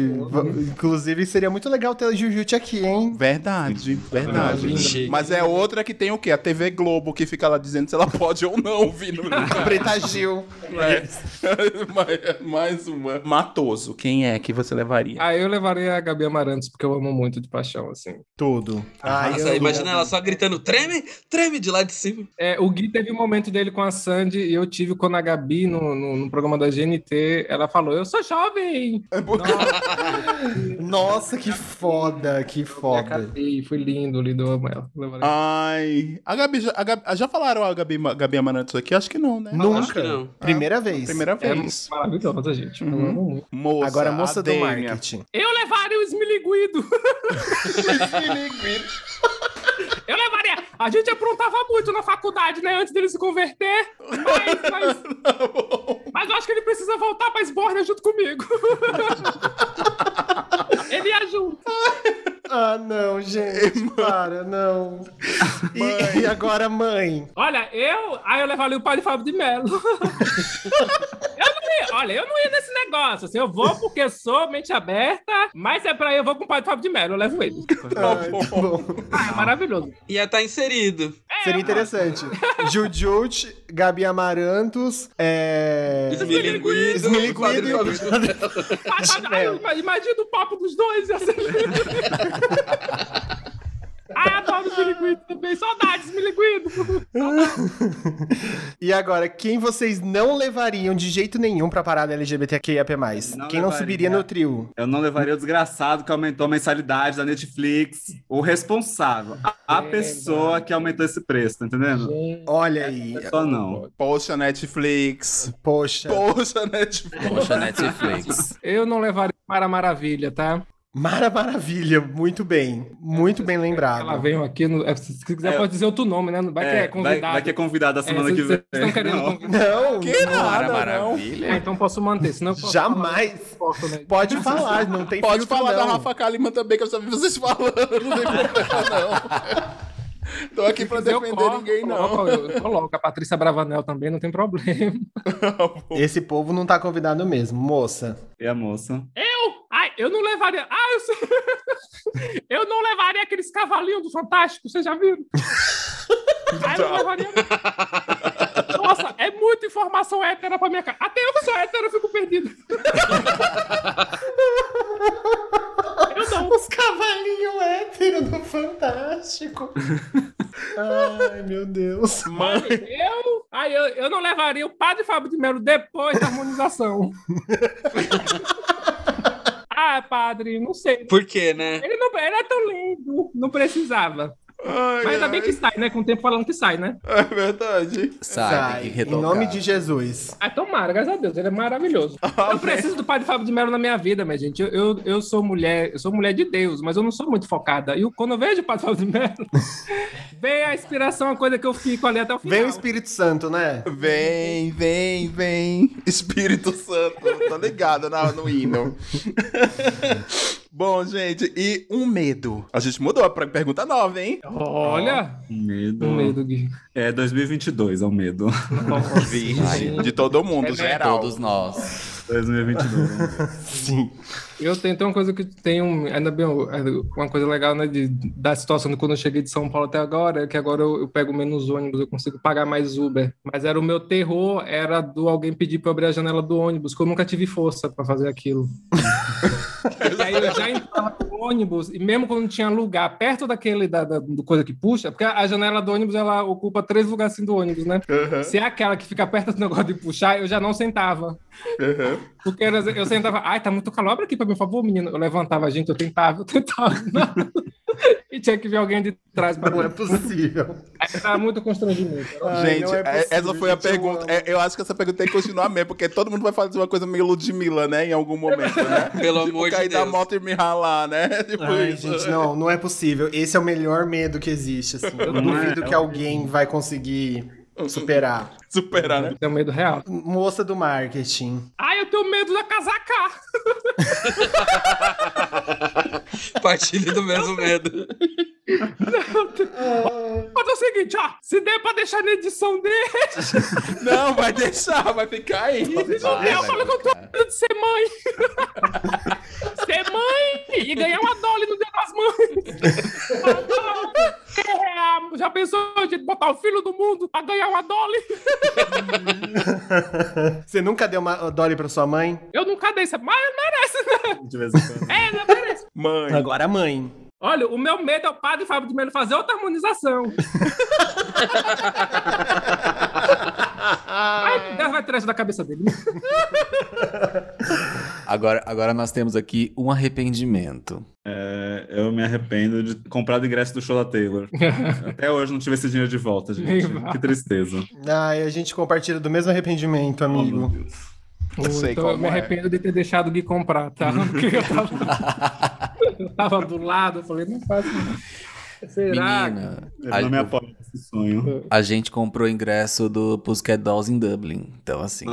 Speaker 5: Inclusive, seria muito legal ter Jujute aqui, hein?
Speaker 2: Verdade, verdade. Mas é outra que tem o quê? A TV Globo, que fica lá dizendo se ela pode ou não vir no
Speaker 5: Preta Gil.
Speaker 2: É. mais, mais uma. Matoso, quem é que você levaria?
Speaker 3: Ah, eu levaria a Gabi Amarantos, porque eu amo muito de paixão, assim.
Speaker 5: Tudo. Ai,
Speaker 1: Nossa,
Speaker 5: eu-
Speaker 1: imagina ela só gritando: treme, treme de lá de cima.
Speaker 3: É, o Gui teve um momento dele com a Sandy e eu tive quando a Gabi, no, no, no programa da GNT, ela falou: Eu sou jovem!
Speaker 5: Nossa, que foda, que
Speaker 3: E
Speaker 5: foda.
Speaker 3: acabei, foi lindo, lindo, ela.
Speaker 2: Ai. A Gabi, já, a Gabi- já falaram a Gabi, Gabi Amarantos aqui? Acho que não, né?
Speaker 5: Nunca.
Speaker 1: não.
Speaker 5: Primeira vez.
Speaker 2: Primeira
Speaker 3: É
Speaker 2: vez.
Speaker 3: maravilhosa, gente.
Speaker 2: Uhum. Moça,
Speaker 5: Agora, moça
Speaker 2: a
Speaker 5: do marketing.
Speaker 12: Eu levaria o Esmiliguido. Eu levaria. A gente aprontava muito na faculdade, né? Antes dele se converter. Mas, mas, mas eu acho que ele precisa voltar pra esborna junto comigo. ele ia junto.
Speaker 5: Ah, não, gente. Para, não. E, e agora, mãe?
Speaker 12: Olha, eu. Aí eu levaria o padre Fábio de Mello. eu não ia. Olha, eu não ia nesse negócio. Assim, eu vou porque sou mente aberta. Mas é pra eu vou com o padre Fábio de Mello. Eu levo ele.
Speaker 5: Ai, tá bom.
Speaker 12: Ah, é maravilhoso.
Speaker 1: Ia estar inserido.
Speaker 5: Seria interessante. Jujute, Gabi Amarantos, é...
Speaker 1: Esmilinguido.
Speaker 5: Esmilinguido
Speaker 1: Padre
Speaker 5: e o
Speaker 1: Fábio.
Speaker 12: Ah, ah, ah, Imagina o papo dos dois. Ia ser... Ai, adoro o Miliguido também. Saudades, Miliguido.
Speaker 5: E agora, quem vocês não levariam de jeito nenhum pra parada LGBTQIAP+.
Speaker 4: Não
Speaker 5: quem não subiria no trio?
Speaker 4: Eu não levaria o desgraçado que aumentou a mensalidade da Netflix. O responsável. A, a pessoa que aumentou esse preço, tá entendendo?
Speaker 5: Olha aí.
Speaker 4: Só não.
Speaker 2: Poxa, Netflix.
Speaker 5: Poxa.
Speaker 2: Poxa, Netflix.
Speaker 6: Poxa, Netflix.
Speaker 3: Eu não levaria para Maravilha, tá?
Speaker 5: Mara Maravilha, muito bem. Muito bem
Speaker 3: Ela
Speaker 5: lembrado.
Speaker 3: veio aqui, no, é, se quiser
Speaker 4: É.
Speaker 3: pode dizer outro nome, né? Vai que é
Speaker 4: É, vai,
Speaker 3: convidado.
Speaker 4: vai que é convidado a semana
Speaker 3: É,
Speaker 4: que vem.
Speaker 3: Vocês estão querendo
Speaker 4: Não.
Speaker 3: convidar?
Speaker 5: Não,
Speaker 2: Que
Speaker 5: não.
Speaker 2: nada,
Speaker 6: Para
Speaker 2: não.
Speaker 3: Ah,
Speaker 6: maravilha.
Speaker 3: então posso manter, senão eu posso
Speaker 5: Jamais.
Speaker 3: falar, posso, né?
Speaker 5: Pode falar, não tem
Speaker 2: Pode falar da
Speaker 5: não.
Speaker 2: Rafa Kalimann também, que eu já vi vocês falando. Não tem problema, não. Tô aqui
Speaker 3: eu
Speaker 2: defender
Speaker 3: coloco,
Speaker 2: ninguém, não.
Speaker 3: coloco, Eu coloco a Patrícia Bravanel também, não tem problema.
Speaker 5: Esse povo não tá convidado mesmo, moça.
Speaker 4: E a moça?
Speaker 12: Eu? Ai, eu não levaria. Ah, eu sei. Eu não levaria aqueles cavalinhos do Fantástico, vocês já viram? Ai, eu não levaria. Nossa, é muita informação hétera pra minha cara. Até eu que sou hétero, eu fico perdido.
Speaker 5: Os cavalinhos héteros do Fantástico. Ai, meu Deus.
Speaker 12: Olha, eu.
Speaker 3: Aí eu, eu não levaria o padre Fábio de Melo depois da harmonização. ah, padre, não sei.
Speaker 1: Por quê, né?
Speaker 3: Ele não ele é tão lindo, não precisava.
Speaker 2: Ai,
Speaker 3: Mas ainda bem que sai, né? Com o tempo falando que sai, né?
Speaker 2: É verdade.
Speaker 6: Sai, tem que
Speaker 5: em nome de Jesus.
Speaker 3: Ah, tomara, graças a Deus, ele é maravilhoso. Eu preciso do padre Fábio de Melo na minha vida, minha gente. Eu, eu, eu sou mulher, eu sou mulher de Deus, mas eu não sou muito focada. E quando eu vejo o padre Fábio de Melo, vem a inspiração, a coisa que eu fico ali até o final.
Speaker 5: Vem o Espírito Santo, né?
Speaker 2: Vem, vem, vem. Espírito Santo. Tá ligado na- no hino. Bom, gente, e um medo. A gente mudou pra pergunta nova, hein?
Speaker 3: Olha,
Speaker 4: Medo.
Speaker 3: o medo, Gui.
Speaker 4: É 2022, é o medo.
Speaker 2: Virgem. De todo mundo, geral.
Speaker 6: Todos nós.
Speaker 4: 2022. é.
Speaker 5: Sim.
Speaker 3: Eu tenho, tem uma coisa que tem um, ainda bem, uma coisa legal, né, de, da situação de quando eu cheguei de São Paulo até agora, é que agora eu, eu pego menos ônibus, eu consigo pagar mais Uber. Mas era o meu terror, era do alguém pedir pra eu abrir a janela do ônibus, que eu nunca tive força pra fazer aquilo. e aí eu já entrava no ônibus, e mesmo quando não tinha lugar perto daquele, da, da- do coisa que puxa, porque a janela do ônibus, ela ocupa três lugares assim do ônibus, né? Se é aquela que fica perto do negócio de puxar, eu já não sentava. Porque era- eu sentava, ai, tá muito calor, abre aqui pra mim, por favor, menino. Eu levantava, gente, eu tentava, eu tentava. e tinha que ver alguém de trás
Speaker 5: Não é possível.
Speaker 3: Aí Tava muito constrangimento.
Speaker 5: Ai,
Speaker 2: gente,
Speaker 5: é
Speaker 2: é-
Speaker 5: possível,
Speaker 2: essa foi a
Speaker 5: gente, eu
Speaker 2: pergunta.
Speaker 5: amo.
Speaker 2: É, Eu, acho que essa pergunta tem que continuar mesmo, porque todo mundo vai fazer uma coisa meio Ludmilla, né? Em algum momento, né?
Speaker 1: Pelo
Speaker 2: tipo,
Speaker 1: amor de
Speaker 2: cair da
Speaker 1: Deus.
Speaker 2: moto e me ralar, né? Tipo
Speaker 5: Ai,
Speaker 2: isso.
Speaker 5: gente, não, não é possível. Esse é o melhor medo que existe, assim. Eu
Speaker 4: Não é?
Speaker 5: duvido que alguém vai conseguir superar.
Speaker 2: Superar, né?
Speaker 3: Tenho medo real.
Speaker 5: Moça do marketing.
Speaker 3: Ai, eu tenho medo da casaca.
Speaker 1: Partilhe do mesmo medo.
Speaker 3: Mas é o seguinte, ó. Se der pra deixar na edição dele,
Speaker 2: Não, vai deixar, vai ficar aí.
Speaker 6: Vai,
Speaker 3: eu
Speaker 6: vai
Speaker 3: falo que eu tô medo de ser mãe. ser mãe e ganhar uma Dolly no Dia das Mães. É, já pensou gente botar o filho do mundo pra ganhar uma Dolly?
Speaker 5: Você nunca deu uma Dolly pra sua mãe?
Speaker 3: Eu nunca dei mas merece, né?
Speaker 4: De vez em quando.
Speaker 3: É, não merece.
Speaker 2: Mãe.
Speaker 5: Agora mãe.
Speaker 3: Olha, o meu medo é o padre Fábio de Melo fazer outra harmonização. Ai, Deus vai tirar isso da cabeça dele.
Speaker 6: Agora, agora nós temos aqui um arrependimento.
Speaker 4: É, eu me arrependo de comprar o ingresso do show da Taylor. Até hoje não tive esse dinheiro de volta, gente. Que tristeza.
Speaker 5: Ai, a gente compartilha do mesmo arrependimento,
Speaker 4: Oh, meu
Speaker 5: amigo.
Speaker 4: Deus.
Speaker 2: Eu sei
Speaker 3: então eu me
Speaker 2: é.
Speaker 3: arrependo de ter deixado o Gui comprar, tá? Porque eu tava, eu tava do lado, eu falei, não faço isso. Será?
Speaker 6: Menina,
Speaker 4: Eu não me apoio nesse sonho.
Speaker 6: a, a gente comprou o ingresso do Pussycat Dolls em Dublin. Então, assim,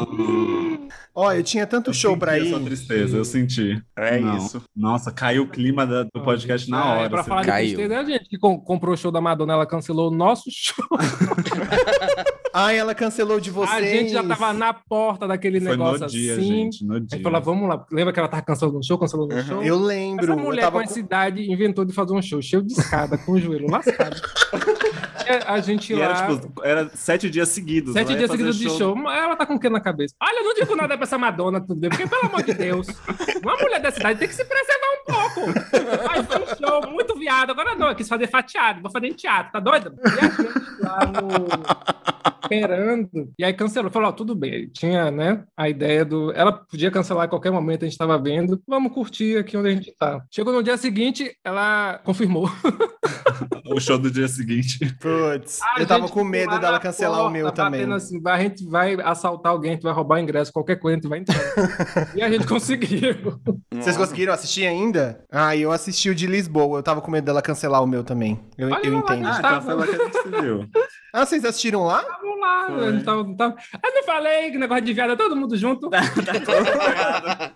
Speaker 5: Ó, eu tinha tanto
Speaker 4: Eu
Speaker 5: show pra ir.
Speaker 4: essa tristeza, eu senti.
Speaker 2: É
Speaker 4: Não.
Speaker 2: isso.
Speaker 4: Nossa, caiu o clima da- do podcast na
Speaker 3: É,
Speaker 4: hora.
Speaker 3: pra
Speaker 4: assim.
Speaker 3: falar de
Speaker 6: Caiu.
Speaker 3: tristeza, é a gente que com- comprou o show da Madonna, ela cancelou o nosso show.
Speaker 5: Ai, ela cancelou de vocês.
Speaker 3: A gente já tava na porta daquele
Speaker 4: Foi
Speaker 3: negócio
Speaker 4: no dia,
Speaker 3: assim.
Speaker 4: gente, no
Speaker 3: A
Speaker 4: dia.
Speaker 3: gente falou, vamos lá. Lembra que ela tava cancelando um show, cancelando um show?
Speaker 5: Eu lembro.
Speaker 3: Essa mulher
Speaker 5: eu tava
Speaker 3: com essa idade inventou de fazer um show cheio de escada, com o joelho lascado. E a gente
Speaker 4: E
Speaker 3: lá...
Speaker 4: era, tipo, era sete dias seguidos.
Speaker 3: Sete
Speaker 4: ia
Speaker 3: dias seguidos de show. Mas Ela tá com o que na cabeça? Olha, eu não digo nada pra essa Madonna, tudo bem? Porque, pelo amor de Deus, uma mulher dessa idade tem que se preservar um pouco. Aí foi um show muito viado. Agora não, eu quis fazer fatiado. Vou fazer em teatro, tá doida? E a gente lá no... Esperando. E aí cancelou. Falou, ó, tudo bem. Tinha, né, a ideia do... Ela podia cancelar a qualquer momento, a gente tava vendo. Vamos curtir aqui onde a gente tá. Chegou no dia seguinte, ela confirmou.
Speaker 4: O show do dia seguinte.
Speaker 5: Putz,
Speaker 3: A
Speaker 5: eu tava com medo dela cancelar
Speaker 3: porta,
Speaker 5: o meu também.
Speaker 3: batendo Assim, vai- a gente vai assaltar alguém, a gente vai roubar ingresso, qualquer coisa, a gente vai entrar. e a gente conseguiu.
Speaker 5: Vocês conseguiram assistir ainda? Ah, eu assisti o de Lisboa. Eu tava com medo dela cancelar o meu também. Eu,
Speaker 3: Olha
Speaker 5: eu entendo.
Speaker 3: a
Speaker 4: Ah,
Speaker 3: gente
Speaker 4: então foi lá que a gente se viu.
Speaker 5: Ah, vocês assistiram lá?
Speaker 3: Vamos lá, tava, tava... Eu não falei que negócio de viado é todo mundo junto.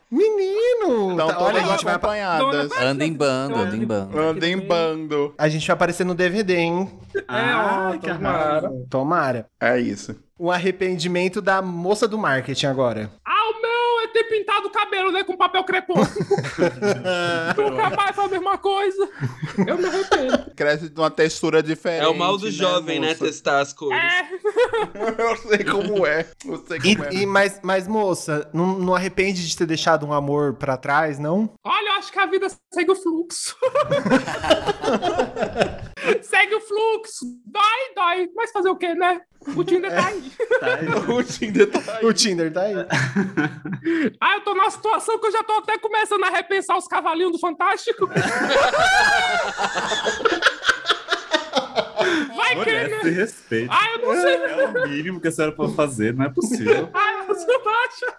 Speaker 5: Menino!
Speaker 2: Então,
Speaker 5: Tá, olha, a gente, vai,
Speaker 2: acompanhadas.
Speaker 6: anda em bando, anda em bando.
Speaker 2: Anda em bando.
Speaker 5: a gente vai aparecer no DVD, hein?
Speaker 4: Ah,
Speaker 3: ó,
Speaker 4: que
Speaker 3: tomara.
Speaker 5: Tomara.
Speaker 2: É isso.
Speaker 5: O arrependimento da moça do marketing agora.
Speaker 3: Ah, ter pintado o cabelo, né, com papel crepom. Nunca mais foi a mesma coisa. Eu me arrependo.
Speaker 2: Cresce de uma textura diferente.
Speaker 1: É o mal do jovem, né?
Speaker 2: moça?
Speaker 1: Testar as cores.
Speaker 3: É,
Speaker 2: Eu sei como é. Eu sei
Speaker 5: E,
Speaker 2: como é.
Speaker 5: e- mas, mas, moça, não, não arrepende de ter deixado um amor pra trás, não?
Speaker 3: olha, eu acho que a vida segue o fluxo. segue o fluxo. Dói, dói. Mas fazer o quê, né? O Tinder tá aí.
Speaker 4: Tá aí.
Speaker 2: O Tinder tá aí.
Speaker 5: O Tinder tá aí.
Speaker 3: Ah, eu tô numa situação que eu já tô até começando a repensar os cavalinhos do Fantástico. Vai
Speaker 4: Mulher, se
Speaker 3: né?
Speaker 4: respeite.
Speaker 3: Ah, eu não sei.
Speaker 4: É o mínimo que a senhora pode fazer, não é possível.
Speaker 3: Ah, você acha?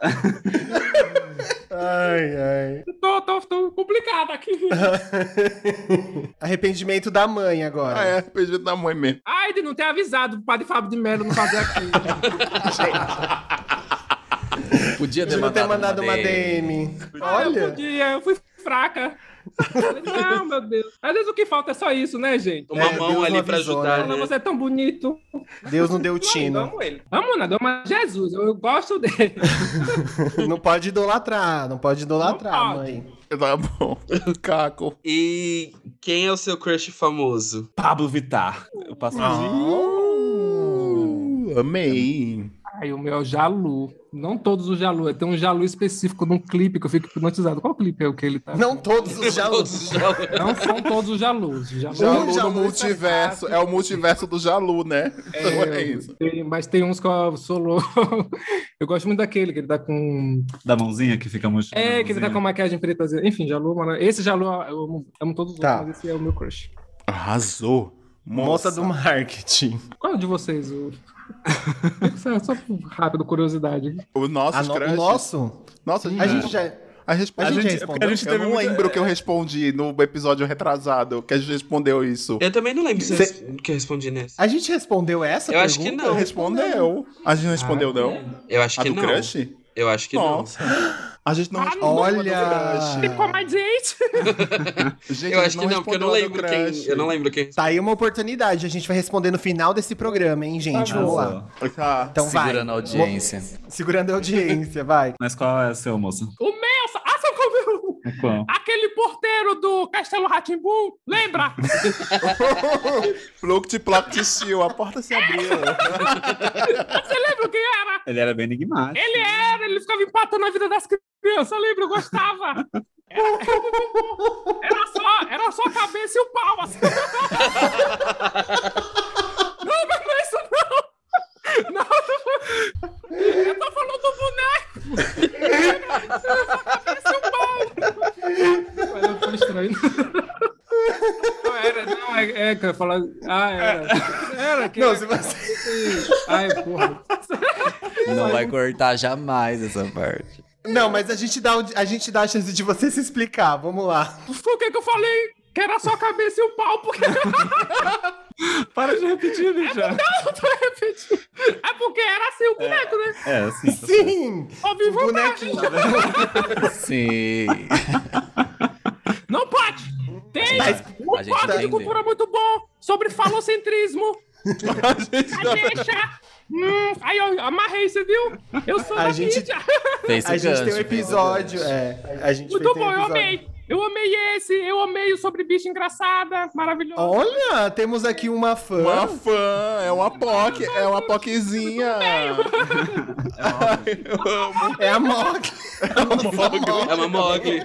Speaker 5: Ai, ai.
Speaker 3: Tô, tô, tô complicado aqui.
Speaker 5: Arrependimento da mãe agora.
Speaker 2: Ah, é, pedido da mãe mesmo.
Speaker 3: Ai, de não ter avisado o padre Fábio de Melo não fazer aqui.
Speaker 6: Podia ter
Speaker 5: De não ter
Speaker 6: mandado,
Speaker 5: mandado uma DM.
Speaker 3: Ah, eu
Speaker 5: Olha.
Speaker 3: podia, eu fui fraca. Não, meu Deus. Às vezes o que falta é só isso, né, gente?
Speaker 1: Uma
Speaker 5: É,
Speaker 1: mão
Speaker 5: Deus
Speaker 1: ali
Speaker 5: avisou,
Speaker 1: ajudar, né?
Speaker 3: você é tão bonito.
Speaker 5: Deus não deu
Speaker 3: Não,
Speaker 5: tino.
Speaker 3: amo ele. Amo nada, Jesus. Eu, gosto dele.
Speaker 5: Não pode idolatrar, não pode idolatrar,
Speaker 3: Não pode.
Speaker 5: mãe.
Speaker 2: Tá bom. Caco.
Speaker 1: E quem é o seu crush famoso?
Speaker 4: Pablo Vittar. Eu passo
Speaker 2: Uh, amei.
Speaker 13: Ai, o meu é o Jalu. Não todos os Jalu. Tem um Jalu específico num clipe que eu fico hipnotizado. Qual clipe é o que ele tá?
Speaker 5: Não todos os jalus.
Speaker 1: já-
Speaker 13: Não são todos os Jalus. Jalu,
Speaker 2: Jalu no
Speaker 5: Jalu
Speaker 2: multiverso. É o multiverso do Jalu, né? Então é isso.
Speaker 13: tem- mas tem uns que eu sou louco. Eu gosto muito daquele, que ele tá com.
Speaker 4: Da mãozinha que fica muito.
Speaker 13: É, que ele tá com maquiagem preta. Enfim, Jalu, mano. Esse Jalu, eu amo, amo todos os
Speaker 5: Tá.
Speaker 13: outros, mas esse é o meu crush.
Speaker 2: Arrasou.
Speaker 5: Moça do marketing.
Speaker 13: Qual de vocês? O... só, só rápido, curiosidade.
Speaker 2: O nosso
Speaker 5: A no-
Speaker 2: crush.
Speaker 5: o nosso?
Speaker 2: Nossa,
Speaker 5: A gente já.
Speaker 2: A, resp...
Speaker 5: A gente
Speaker 2: eu
Speaker 5: respondeu?
Speaker 2: não
Speaker 4: teve muita-
Speaker 2: lembro que eu respondi no episódio retrasado, que a gente respondeu isso.
Speaker 1: Eu também não lembro se
Speaker 5: Cê-
Speaker 1: eu que eu respondi nessa.
Speaker 5: A gente respondeu essa
Speaker 1: Eu acho
Speaker 5: pergunta?
Speaker 1: que não.
Speaker 2: Respondeu. A gente não respondeu, não?
Speaker 1: Eu acho
Speaker 2: A
Speaker 1: que
Speaker 2: do
Speaker 1: não.
Speaker 2: crush?
Speaker 1: Eu acho que
Speaker 2: Nossa. A gente não
Speaker 3: Ah,
Speaker 5: olha.
Speaker 3: Ficou mais gente.
Speaker 2: Gente.
Speaker 1: Eu acho que não, porque eu não lembro quem. Eu não lembro quem.
Speaker 5: Tá aí uma oportunidade. A gente vai responder no final desse programa, hein, gente?
Speaker 13: Tá
Speaker 5: Vamos lá.
Speaker 2: Tá.
Speaker 5: Então vai.
Speaker 6: Segurando a audiência.
Speaker 5: Segurando a audiência, vai.
Speaker 4: Mas qual é o seu, moça?
Speaker 3: O meu. Qual é
Speaker 4: qual?
Speaker 3: Aquele porteiro do Castelo Ratimbu. Lembra?
Speaker 2: Pluct, ploct, steel. A porta se abriu.
Speaker 3: Você lembra quem era?
Speaker 4: Ele era bem enigmático.
Speaker 3: Ele era, ele ficava empatando a vida das crianças, lembra? Eu gostava. Era, era só, era só a cabeça e o pau. Assim. Não, não é isso não. Não, não. eu tô falando do boneco. Era só a cabeça e o pau.
Speaker 13: Mas eu tô estranho. Não, era, não, é, é que eu ia falar. Ah, era. Era, que
Speaker 5: Não,
Speaker 13: era-
Speaker 5: se você...
Speaker 13: Ai, porra.
Speaker 6: Não vai cortar jamais essa parte.
Speaker 5: Não, mas a gente, dá, o- a gente dá a chance de você se explicar. Vamos lá.
Speaker 3: Por que que eu falei que era só a cabeça e o pau? Porque
Speaker 4: Para de repetir, bicha.
Speaker 3: eu tô repetindo. É porque era assim o boneco, né?
Speaker 4: É, assim. tá.
Speaker 5: Sim!
Speaker 3: Ó, viu
Speaker 5: O bonequinho.
Speaker 6: Sim.
Speaker 3: Não pode! Tem
Speaker 5: Mas
Speaker 3: um
Speaker 6: a gente
Speaker 3: quadro de cultura muito bom sobre falocentrismo. A deixa. Hum, aí eu amarrei, você viu? Eu sou
Speaker 5: A
Speaker 3: da
Speaker 5: gente-
Speaker 3: mídia.
Speaker 5: A gente tem um episódio. É, a gente
Speaker 3: Muito
Speaker 5: tem um
Speaker 3: bom, eu amei. Eu amei esse, eu amei o sobre bicho engraçada, maravilhoso.
Speaker 5: Olha, temos aqui uma fã.
Speaker 2: Uma fã, é uma POC, é uma POCzinha. Eu amo.
Speaker 5: É a Mog.
Speaker 1: É uma Mogli.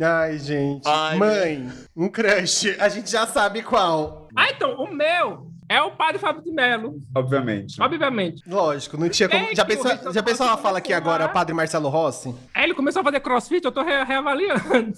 Speaker 5: Ai, gente.
Speaker 2: Ai,
Speaker 5: Mãe, um crush. A gente já sabe qual.
Speaker 3: Ah, então, o meu é o padre Fábio de Melo,
Speaker 4: Obviamente.
Speaker 3: obviamente.
Speaker 5: Lógico, não tinha como.
Speaker 3: É
Speaker 5: Já pensou, já pensou ela
Speaker 3: Rossi
Speaker 5: fala aqui agora. Padre Marcelo Rossi?
Speaker 3: Aí ele começou a fazer crossfit, eu tô re- reavaliando.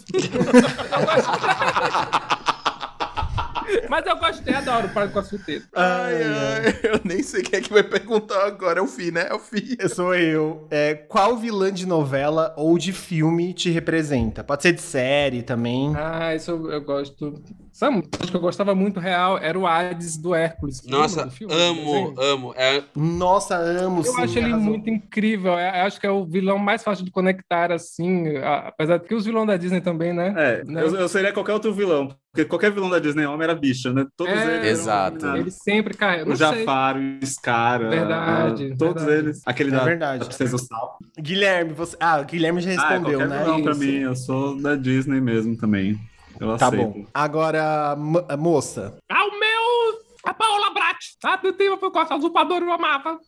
Speaker 3: Mas eu gostei, adoro o padre crossfiteiro.
Speaker 2: Ai, ai, eu nem sei quem é que vai perguntar agora. É o Fi, né? É o Fi.
Speaker 5: Sou eu. É, qual vilã de novela ou de filme te representa? Pode ser de série também.
Speaker 13: Ah, isso eu, eu gosto. Sabe, um que eu gostava muito real era o Hades do Hércules.
Speaker 1: Nossa,
Speaker 13: do filme,
Speaker 1: amo, amo. É,
Speaker 5: Nossa, amo
Speaker 13: Eu
Speaker 5: sim,
Speaker 13: acho ele
Speaker 5: arrasou.
Speaker 13: muito incrível. Eu acho que é o vilão mais fácil de conectar, assim. a- Apesar de que os vilões da Disney também, né?
Speaker 4: É,
Speaker 13: Né?
Speaker 4: eu, eu seria qualquer outro vilão. Porque qualquer vilão da Disney homem era bicha, né? Todos
Speaker 13: É,
Speaker 4: eles. eram
Speaker 6: Exato.
Speaker 4: dominados.
Speaker 13: Ele sempre carrega.
Speaker 4: O
Speaker 13: Não sei.
Speaker 4: Jafar, o Scar,
Speaker 13: Verdade,
Speaker 4: a- todos
Speaker 13: verdade.
Speaker 4: eles. Aquele
Speaker 5: É
Speaker 4: da,
Speaker 5: verdade.
Speaker 4: da Princesa Sal.
Speaker 5: Guilherme, você. Ah, o Guilherme já
Speaker 4: Ah, é
Speaker 5: respondeu,
Speaker 4: qualquer
Speaker 5: né?
Speaker 4: vilão pra mim. Eu sou da Disney mesmo também. Eu
Speaker 5: Tá
Speaker 4: aceito.
Speaker 5: bom. Agora, mo- moça,
Speaker 3: Ah, o meu. A Paola Brat. Ah, eu tenho eu gosto da usurpadora, eu amava.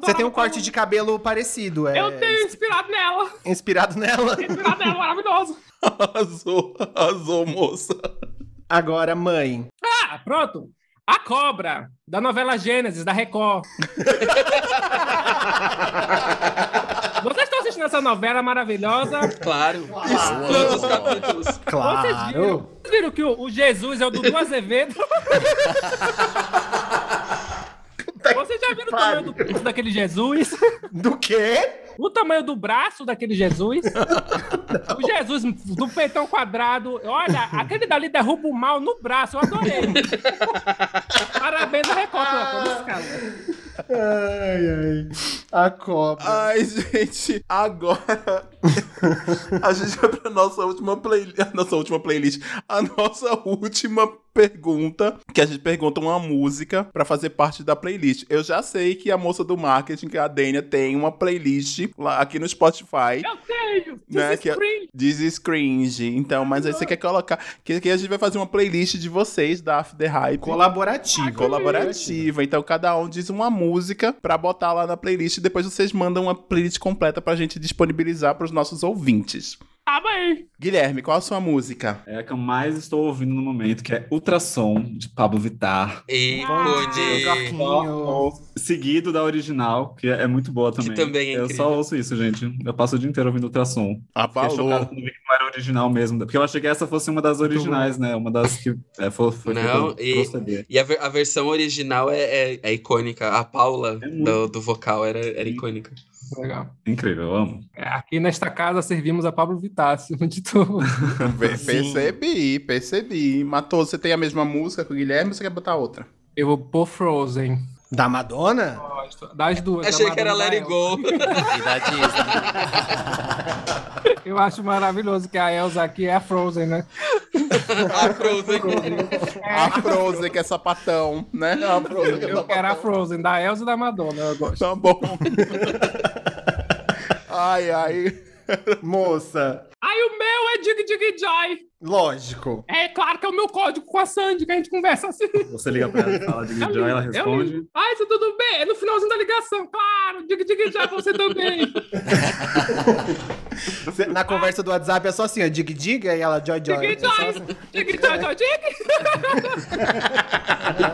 Speaker 5: Você tem um corte de cabelo parecido, é
Speaker 3: Eu tenho inspirado nela.
Speaker 5: inspirado nela.
Speaker 3: Inspirado nela, maravilhoso.
Speaker 2: Arrasou, arrasou, moça.
Speaker 5: Agora, mãe.
Speaker 3: Ah, pronto. A Cobra, da novela Gênesis, da Record. Vocês estão assistindo essa novela maravilhosa?
Speaker 1: Claro. Todos os capítulos.
Speaker 3: Vocês
Speaker 5: Claro.
Speaker 3: viram, vocês viram que o, o Jesus é o Dudu Azevedo? Vocês já viram o tamanho do braço daquele Jesus?
Speaker 5: Do quê?
Speaker 3: O tamanho do braço daquele Jesus? O Jesus do peitão quadrado. Olha, aquele dali derruba o mal no braço. Eu adorei. Parabéns a Record cara.
Speaker 5: Ai, ai. A cobra.
Speaker 2: Ai, gente, agora a gente vai pra nossa última playlist, nossa última playlist, a nossa última pergunta, que a gente pergunta uma música pra fazer parte da playlist. Eu já sei que a moça do marketing, que é a Dênia, tem uma playlist lá aqui no Spotify.
Speaker 3: Eu tenho!
Speaker 2: Né, que é-. This is cringe. Então, mas aí você quer colocar. Que, que a gente vai fazer uma playlist de vocês da After Hype.
Speaker 5: Colaborativo.
Speaker 2: Colaborativa. Então, cada um diz uma música pra botar lá na playlist e depois vocês mandam uma playlist completa pra gente disponibilizar pros nossos ouvintes.
Speaker 3: Tá bem.
Speaker 2: Guilherme, qual a sua música?
Speaker 4: É a que eu mais estou ouvindo no momento, que é Ultrassom, de Pablo Vittar.
Speaker 1: Ícone.
Speaker 5: Bloquinho.
Speaker 4: Seguido da original, que é muito boa também.
Speaker 1: também é
Speaker 4: Eu
Speaker 1: incrível.
Speaker 4: só ouço isso, gente. Eu passo o dia inteiro ouvindo Ultrassom. Fiquei
Speaker 2: Abalou.
Speaker 4: chocado quando vi que não era original mesmo. Porque eu achei que essa fosse uma das originais, né? Uma das que é, foi, foi
Speaker 1: Não, e-
Speaker 4: pro CD.
Speaker 1: E a, ver- a versão original é, é- é icônica. A Paula
Speaker 4: É muito.
Speaker 1: do, do vocal era, era icônica.
Speaker 14: Legal.
Speaker 4: Incrível, eu amo.
Speaker 14: É, Aqui nesta casa servimos a Pablo Vittar, acima de tudo.
Speaker 2: Pe- Percebi, percebi. Matou, você tem a mesma música que o Guilherme ou você quer botar outra?
Speaker 14: Eu vou pôr Frozen.
Speaker 5: Da Madonna?
Speaker 14: Gosto. Das duas.
Speaker 1: Achei
Speaker 14: da
Speaker 1: que era Let It. Go.
Speaker 6: E da Disney.
Speaker 14: Eu acho maravilhoso que a Elsa aqui é a Frozen, né?
Speaker 1: a Frozen.
Speaker 2: A Frozen, que é sapatão, né? A Frozen, que é
Speaker 14: Eu
Speaker 2: sapatão.
Speaker 14: quero a Frozen, da Elsa e da Madonna, eu gosto.
Speaker 2: Tá bom. ai, ai.
Speaker 5: Moça.
Speaker 3: Aí o meu é Dig Dig Joy.
Speaker 5: Lógico.
Speaker 3: É claro que é o meu código com a Sandy, que a gente conversa assim.
Speaker 4: Você liga pra ela e fala de Joy, ela responde.
Speaker 3: Ai, isso tudo bem? É no finalzinho da ligação, claro. Dig Dig Joy, você também.
Speaker 5: Na conversa do WhatsApp é só assim, ó. Dig dig, aí ela joy joy.
Speaker 3: Dig
Speaker 5: É
Speaker 3: Joy.
Speaker 5: assim.
Speaker 3: Dig Joy, Joy, Dig.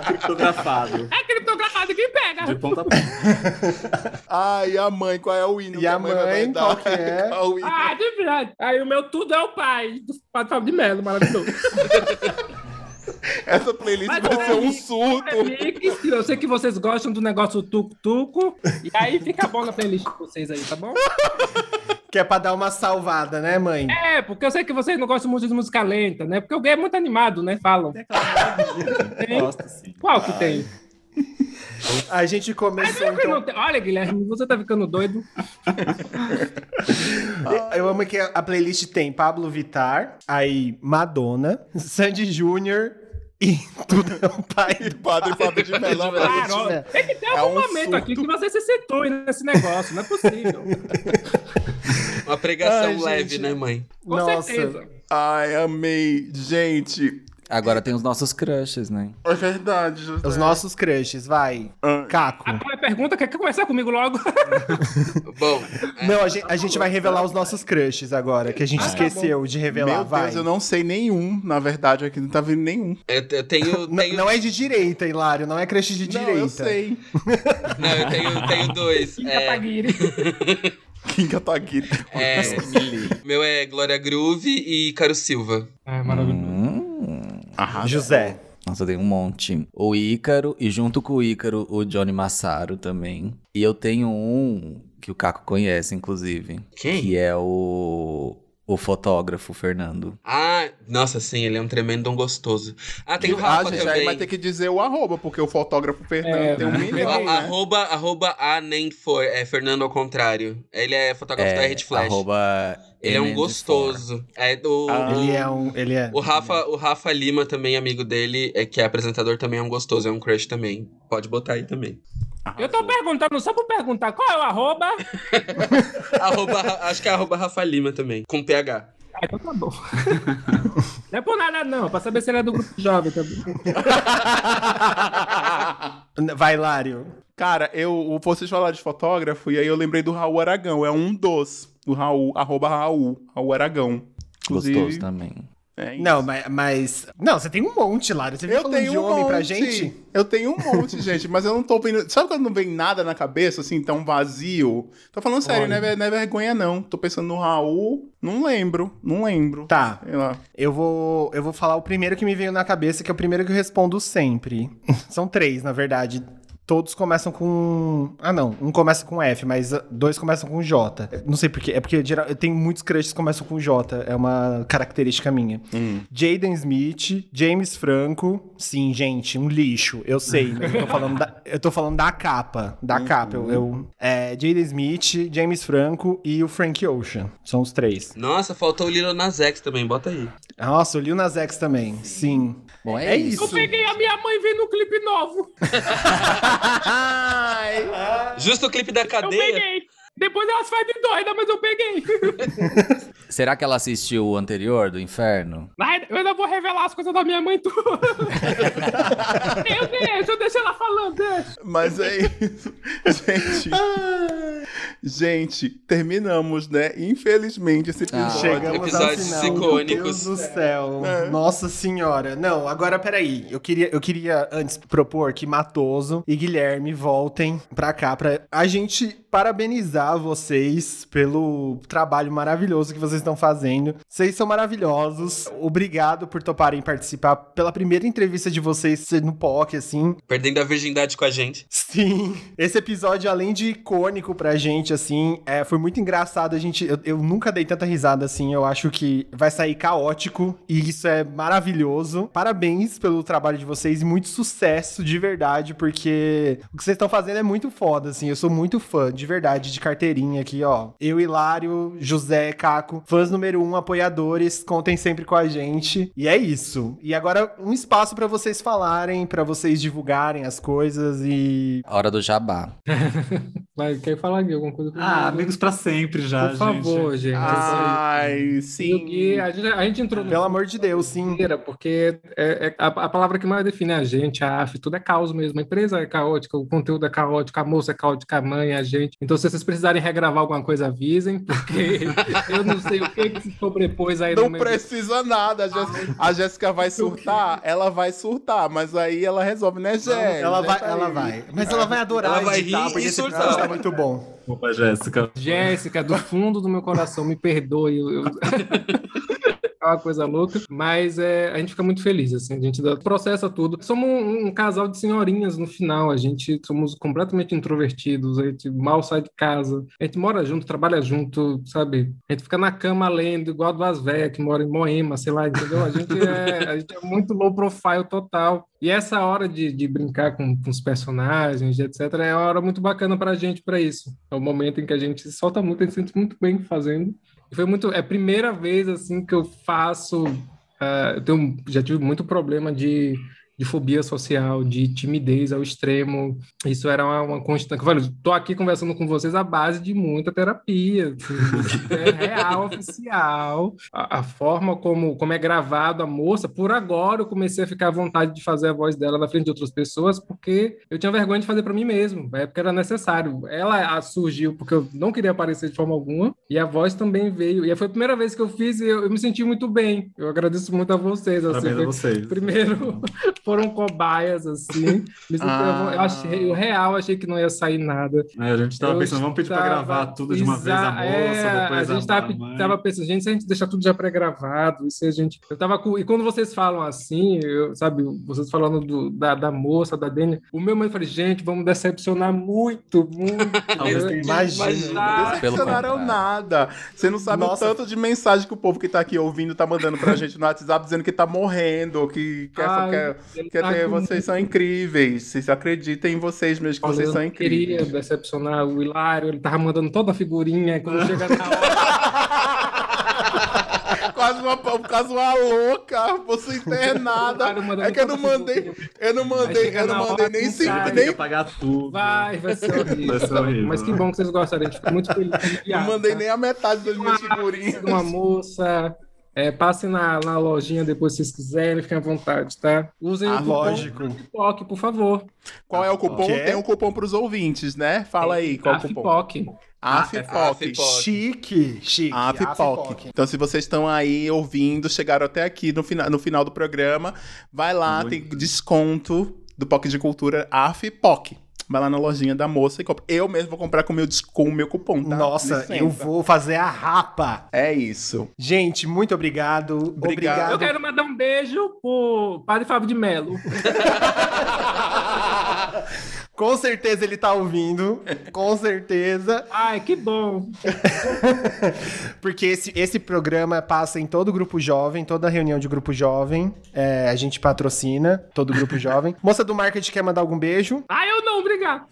Speaker 4: Criptografado.
Speaker 3: É criptografado, quem pega?
Speaker 4: De ponta a ponta.
Speaker 2: Ai, e a mãe, qual é o hino
Speaker 5: E
Speaker 2: que
Speaker 5: a mãe,
Speaker 2: dar?
Speaker 5: qual que é?
Speaker 2: Qual hino?
Speaker 3: Ah, de verdade. Aí o meu tudo é o pai, do Padre Fábio de Melo, maravilhoso.
Speaker 2: Essa playlist
Speaker 3: Mas
Speaker 2: vai ser um
Speaker 3: aí,
Speaker 2: surto.
Speaker 3: Remix, Eu sei que vocês gostam do negócio tuco-tuco. E aí fica bom na playlist de vocês aí, tá bom?
Speaker 5: Que é pra dar uma salvada, né, mãe?
Speaker 3: É, porque eu sei que vocês não gostam muito de música lenta, né? Porque o gay é muito animado, né? Falam. Tem?
Speaker 4: Gosta, sim.
Speaker 3: Qual que tem?
Speaker 5: A gente começou,
Speaker 3: Mas não
Speaker 5: então...
Speaker 3: tem- Olha, Guilherme, você tá ficando doido.
Speaker 5: Eu amo que a playlist tem Pablo Vittar, aí Madonna, Sandy Júnior e tudo é o pai
Speaker 2: E Padre Fábio de Melão.
Speaker 3: Claro,
Speaker 5: né?
Speaker 3: tem que ter
Speaker 2: É
Speaker 3: algum
Speaker 2: um
Speaker 3: momento
Speaker 2: surto.
Speaker 3: aqui que você se situe nesse negócio, não é possível.
Speaker 1: Uma pregação
Speaker 5: Ai,
Speaker 1: leve,
Speaker 5: gente.
Speaker 1: né, mãe?
Speaker 3: Com
Speaker 5: Nossa.
Speaker 3: certeza.
Speaker 2: Ai, amei. Gente,
Speaker 6: Agora tem os nossos crushes, né?
Speaker 2: é verdade. José.
Speaker 5: Os nossos crushes, vai.
Speaker 2: Ah.
Speaker 5: Caco.
Speaker 3: A minha pergunta quer conversar comigo logo?
Speaker 1: Bom,
Speaker 5: Não, a gente, a gente vai revelar os nossos crushes agora, que a gente
Speaker 3: Ah, tá
Speaker 5: esqueceu de revelar,
Speaker 2: Meu
Speaker 5: vai.
Speaker 2: Deus, eu não sei nenhum. Na verdade, aqui não tá vindo nenhum.
Speaker 1: eu, eu tenho. Tenho
Speaker 5: Não é de direita, Hilário, não é crush de
Speaker 2: Não,
Speaker 5: direita.
Speaker 2: eu sei.
Speaker 1: não, eu tenho, tenho dois. É,
Speaker 3: Kataguiri.
Speaker 2: Kim Kataguiri.
Speaker 1: é, meu é Glória Groove e Caro Silva.
Speaker 14: É maravilhoso.
Speaker 6: Hum.
Speaker 2: Arrasa.
Speaker 5: José.
Speaker 6: Nossa, tem um monte. O Ícaro, e junto com o Ícaro, o Johnny Massaro também. E eu tenho um que o Caco conhece, inclusive.
Speaker 1: Quem?
Speaker 6: Que é o, o fotógrafo Fernando.
Speaker 1: Ah, nossa, sim, ele é um tremendo um gostoso. Ah, tem o
Speaker 2: ah,
Speaker 1: Rafa
Speaker 2: gente, aí
Speaker 1: também.
Speaker 2: vai ter que dizer o arroba, porque o fotógrafo Fernando
Speaker 14: É,
Speaker 2: tem um
Speaker 14: né?
Speaker 2: milhão, né?
Speaker 1: Arroba, arroba a nem for, é Fernando ao contrário. Ele é fotógrafo da
Speaker 6: É,
Speaker 1: Red Flash.
Speaker 6: arroba
Speaker 1: Ele é um gostoso. É do.
Speaker 2: Ah.
Speaker 5: Ele é um. Ele é.
Speaker 1: O Rafa, o Rafa Lima também, amigo dele, é, que é apresentador, também é um gostoso, é um crush também. Pode botar aí também.
Speaker 3: Eu tô perguntando só por perguntar qual é o arroba.
Speaker 1: arroba, acho que é arroba Rafa Lima também, com PH.
Speaker 3: Ah, então tá bom. não é por nada, não. Pra saber se ele é do grupo jovem também.
Speaker 5: Vai, Hilário.
Speaker 2: Cara, eu, vocês falaram de fotógrafo, e aí eu lembrei do Raul Aragão. É um dos, do Raul, arroba Raul, Raul Aragão. Inclusive,
Speaker 6: Gostoso também.
Speaker 2: É.
Speaker 5: Não, mas, mas- Não, você tem um monte, Lara. Você viu
Speaker 2: Eu
Speaker 5: falando
Speaker 2: tenho
Speaker 5: de
Speaker 2: um
Speaker 5: homem
Speaker 2: monte.
Speaker 5: pra gente?
Speaker 2: Eu tenho um monte, gente, mas eu não tô vendo. Sabe quando não vem nada na cabeça, assim, tão vazio? Tô falando sério, não é, não é vergonha, não. Tô pensando no Raul. Não lembro, não lembro.
Speaker 5: Tá.
Speaker 2: Sei lá.
Speaker 5: Eu vou, eu vou falar o primeiro que me veio na cabeça, que é o primeiro que eu respondo sempre. São três, na verdade. Todos começam com. Ah, não. Um começa com F, mas ah, dois começam com J. Não sei porquê. É porque geral, eu tenho muitos crushes que começam com J. É uma característica minha. Jaden Smith, James Franco. Sim, gente, um lixo. Eu sei, mas eu tô falando da, eu tô falando da capa. Da capa. Eu, eu- é, Jaden Smith, James Franco e o Frank Ocean. São os três.
Speaker 1: Nossa, faltou o Lilo Nas X também, bota aí.
Speaker 5: Nossa, o Lil Nas X também. Sim.
Speaker 6: Bom, é,
Speaker 5: É
Speaker 6: isso.
Speaker 12: Eu peguei a minha mãe vendo um clipe novo.
Speaker 1: Justo o clipe da
Speaker 12: Eu
Speaker 1: cadeia.
Speaker 12: Depois elas fazem de doida, mas eu peguei.
Speaker 6: Será que ela assistiu o anterior do Inferno?
Speaker 12: Eu ainda vou revelar as coisas da minha mãe tudo. eu deixo, eu deixo ela falando, deixa.
Speaker 2: Mas é isso. Gente. Gente, terminamos, né? Infelizmente, esse episódio.
Speaker 6: Ah,
Speaker 5: Chegamos
Speaker 1: Episódios
Speaker 5: ao final.
Speaker 1: icônicos.
Speaker 5: Meu Deus do céu.
Speaker 2: É.
Speaker 5: Nossa senhora. Não, agora peraí. Eu queria, eu queria antes propor que Matoso e Guilherme voltem pra cá pra a gente parabenizar vocês pelo trabalho maravilhoso que vocês estão fazendo. Vocês são maravilhosos. Obrigado por toparem participar pela primeira entrevista de vocês no POC, assim.
Speaker 1: Perdendo a virgindade com a gente.
Speaker 5: Sim, esse episódio, além de icônico pra gente, assim, é, foi muito engraçado. A gente, eu, eu nunca dei tanta risada assim. Eu acho que vai sair caótico e isso é maravilhoso. Parabéns pelo trabalho de vocês e muito sucesso de verdade, porque o que vocês estão fazendo é muito foda, assim. Eu sou muito fã, de verdade, de carteirinha aqui, ó. Eu, Hilário, José, Caco, fãs número um, apoiadores, contem sempre com a gente. E é isso. E agora um espaço pra vocês falarem, pra vocês divulgarem as coisas e
Speaker 6: Hora do jabá.
Speaker 3: Vai, quer falar aqui alguma coisa?
Speaker 4: Ah, amigos pra sempre já,
Speaker 3: Por favor, gente.
Speaker 2: Ai,
Speaker 3: E o
Speaker 2: sim.
Speaker 3: A, gente, a gente entrou no
Speaker 5: Pelo amor de Deus, sim.
Speaker 3: Porque é, é a, a palavra que mais define a gente, a AF, tudo é caos mesmo. A empresa é caótica, o conteúdo é caótico, a moça é caótica, a mãe, a gente. Então, se vocês precisarem regravar alguma coisa, avisem, porque eu não sei o que, que se sobrepôs aí
Speaker 2: Não
Speaker 3: no meio.
Speaker 2: precisa nada. A, Jéssica- a Jéssica vai surtar, ela vai surtar, mas aí ela resolve, né, Jé?
Speaker 5: Ela vai,
Speaker 2: tá
Speaker 5: ela vai. Mas ela vai adorar
Speaker 1: Ela vai
Speaker 5: editar,
Speaker 1: rir
Speaker 5: porque
Speaker 1: e surtar.
Speaker 5: tá muito bom.
Speaker 4: Opa, Jéssica.
Speaker 3: Jéssica, do fundo do meu coração, me perdoe. eu- É uma coisa louca, mas é, a gente fica muito feliz, assim, a gente processa tudo. Somos um, um casal de senhorinhas no final, a gente somos completamente introvertidos, a gente mal sai de casa, a gente mora junto, trabalha junto, sabe? A gente fica na cama lendo, igual duas velhas que moram em Moema, sei lá, entendeu? A gente é, a gente é muito low profile total. E essa hora de, de brincar com, com os personagens, etc., é uma hora muito bacana pra gente para isso. É o momento em que a gente se solta muito, a gente se sente muito bem fazendo. Foi muito. É a primeira vez assim que eu faço. ah, eu tenho, já tive muito problema de, de fobia social, de timidez ao extremo. Isso era uma, uma constante. Falei, tô aqui conversando com vocês à base de muita terapia. assim, é real, oficial. A, a forma como, como é gravado a moça, por agora eu comecei a ficar à vontade de fazer a voz dela na frente de outras pessoas, porque eu tinha vergonha de fazer para mim mesmo. Na época era necessário. Ela ah, surgiu porque eu não queria aparecer de forma alguma, e a voz também veio. E foi a primeira vez que eu fiz e eu, eu me senti muito bem. Eu agradeço muito a vocês. Assim,
Speaker 4: a vocês.
Speaker 3: Primeiro, foram cobaias, assim.
Speaker 2: Ah.
Speaker 3: Eu achei, o real, achei que não ia sair nada.
Speaker 4: É, a gente tava
Speaker 3: Eu
Speaker 4: pensando, vamos pedir pra
Speaker 3: estava-
Speaker 4: gravar tudo de uma vez a moça,
Speaker 3: é,
Speaker 4: depois
Speaker 3: a gente tava,
Speaker 4: mãe.
Speaker 3: tava pensando, gente, se a gente deixar tudo já pré-gravado, isso a gente. Eu tava com. E quando vocês falam assim, eu, sabe, vocês falando do- da, da moça, da Dênia, o meu mãe falou, gente, vamos decepcionar muito, muito.
Speaker 4: Talvez
Speaker 3: Eu-
Speaker 5: Imagina.
Speaker 3: Ah,
Speaker 2: decepcionaram nada. Você não sabe
Speaker 5: Nossa.
Speaker 2: o tanto de mensagem que o povo que tá aqui ouvindo tá mandando pra gente no WhatsApp dizendo que tá morrendo, que quer,
Speaker 3: Ai,
Speaker 2: quer, ter-
Speaker 3: com-
Speaker 2: vocês são incríveis. Vocês acreditem em vocês mesmo, que
Speaker 3: Olha,
Speaker 2: vocês
Speaker 3: eu
Speaker 2: são
Speaker 3: não queria
Speaker 2: incríveis.
Speaker 3: decepcionar o Hilário, ele tava mandando toda a figurinha, quando chega na hora.
Speaker 2: Quase uma, quase uma louca, você internada. É que eu não mandei, eu não mandei, eu não mandei
Speaker 3: hora,
Speaker 2: nem cinco,
Speaker 4: que
Speaker 2: nem
Speaker 4: apagar tudo.
Speaker 3: Vai, vai ser horrível.
Speaker 4: Vai ser horrível.
Speaker 3: Mas que bom que vocês gostaram, a gente fica muito feliz.
Speaker 2: não mandei nem a metade das minhas figurinhas.
Speaker 3: uma moça. É, passem na, na lojinha depois se vocês quiserem, fiquem à vontade, tá? Usem
Speaker 5: Ah,
Speaker 3: o cupom
Speaker 5: lógico.
Speaker 3: FIPOC, por favor.
Speaker 2: Qual é o cupom?
Speaker 5: Que é?
Speaker 2: Tem um cupom pros ouvintes, né? Fala aí, qual é o cupom?
Speaker 3: FIPOC.
Speaker 2: AFPOC.
Speaker 1: AFPOC.
Speaker 5: Chique, chique.
Speaker 2: AFPOC. Então, se vocês estão aí ouvindo, chegaram até aqui no, fina, no final do programa, vai lá, tem desconto do POC de Cultura AFPOC. Vai lá na lojinha da moça e compra. Eu mesmo vou comprar com o meu, com o meu cupom, tá?
Speaker 5: Nossa,
Speaker 2: Licença.
Speaker 5: eu vou fazer a rapa.
Speaker 2: É isso.
Speaker 5: Gente, muito obrigado.
Speaker 2: Obrigado.
Speaker 3: Eu quero mandar um beijo pro Padre Fábio de Mello.
Speaker 5: Com certeza ele tá ouvindo. Com certeza.
Speaker 3: Ai, que bom.
Speaker 5: Porque esse, esse programa passa em todo grupo jovem, toda reunião de grupo jovem. É, a gente patrocina todo grupo jovem. Moça do marketing quer mandar algum beijo?
Speaker 3: Ah, eu não, obrigado.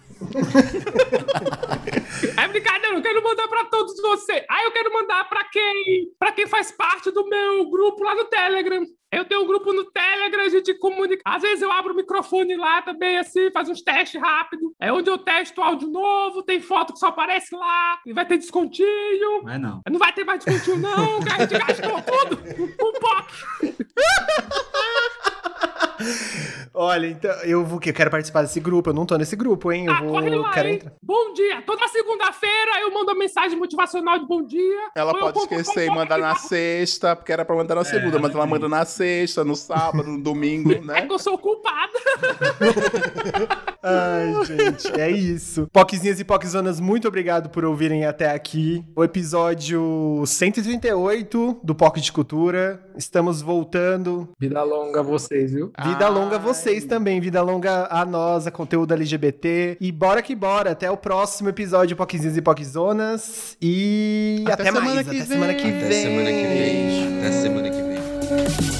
Speaker 3: É brincadeira, eu quero mandar pra todos vocês. Ah, eu quero mandar pra quem, pra quem faz parte do meu grupo lá no Telegram. Eu tenho um grupo no Telegram, a gente comunica. Às vezes eu abro o microfone lá também, assim, faz uns testes rápidos. É onde eu testo áudio novo, tem foto que só aparece lá, e vai ter descontinho.
Speaker 4: Mas não.
Speaker 3: Não vai ter mais descontinho, não, que a gente gastou tudo com POC.
Speaker 5: Olha, então eu vou que eu quero participar desse grupo. Eu não tô nesse grupo, hein? Eu
Speaker 3: Ah,
Speaker 5: vou.
Speaker 3: corre lá,
Speaker 5: quero
Speaker 3: hein?
Speaker 5: entrar.
Speaker 3: Bom dia. Toda segunda-feira eu mando uma mensagem motivacional de bom dia.
Speaker 2: Ela pode esquecer e mandar na sexta, porque era pra mandar na segunda, mas ela manda na sexta, no sábado, no domingo,
Speaker 3: É
Speaker 2: né?
Speaker 3: que eu sou culpada.
Speaker 5: Ai, gente, é isso. Poquezinhas e Poquezonas, muito obrigado por ouvirem até aqui. O episódio 138 do POC de Cultura. Estamos voltando.
Speaker 15: Vida longa a vocês, viu?
Speaker 5: Vida longa a vocês também. Vida longa a nós, a conteúdo LGBT. E bora que bora. Até o próximo episódio Poquezinhas e Poquezonas. E
Speaker 2: Até
Speaker 5: até,
Speaker 2: semana
Speaker 5: mais.
Speaker 2: que
Speaker 5: Até semana que vem.
Speaker 1: Até semana que vem. Até semana que vem.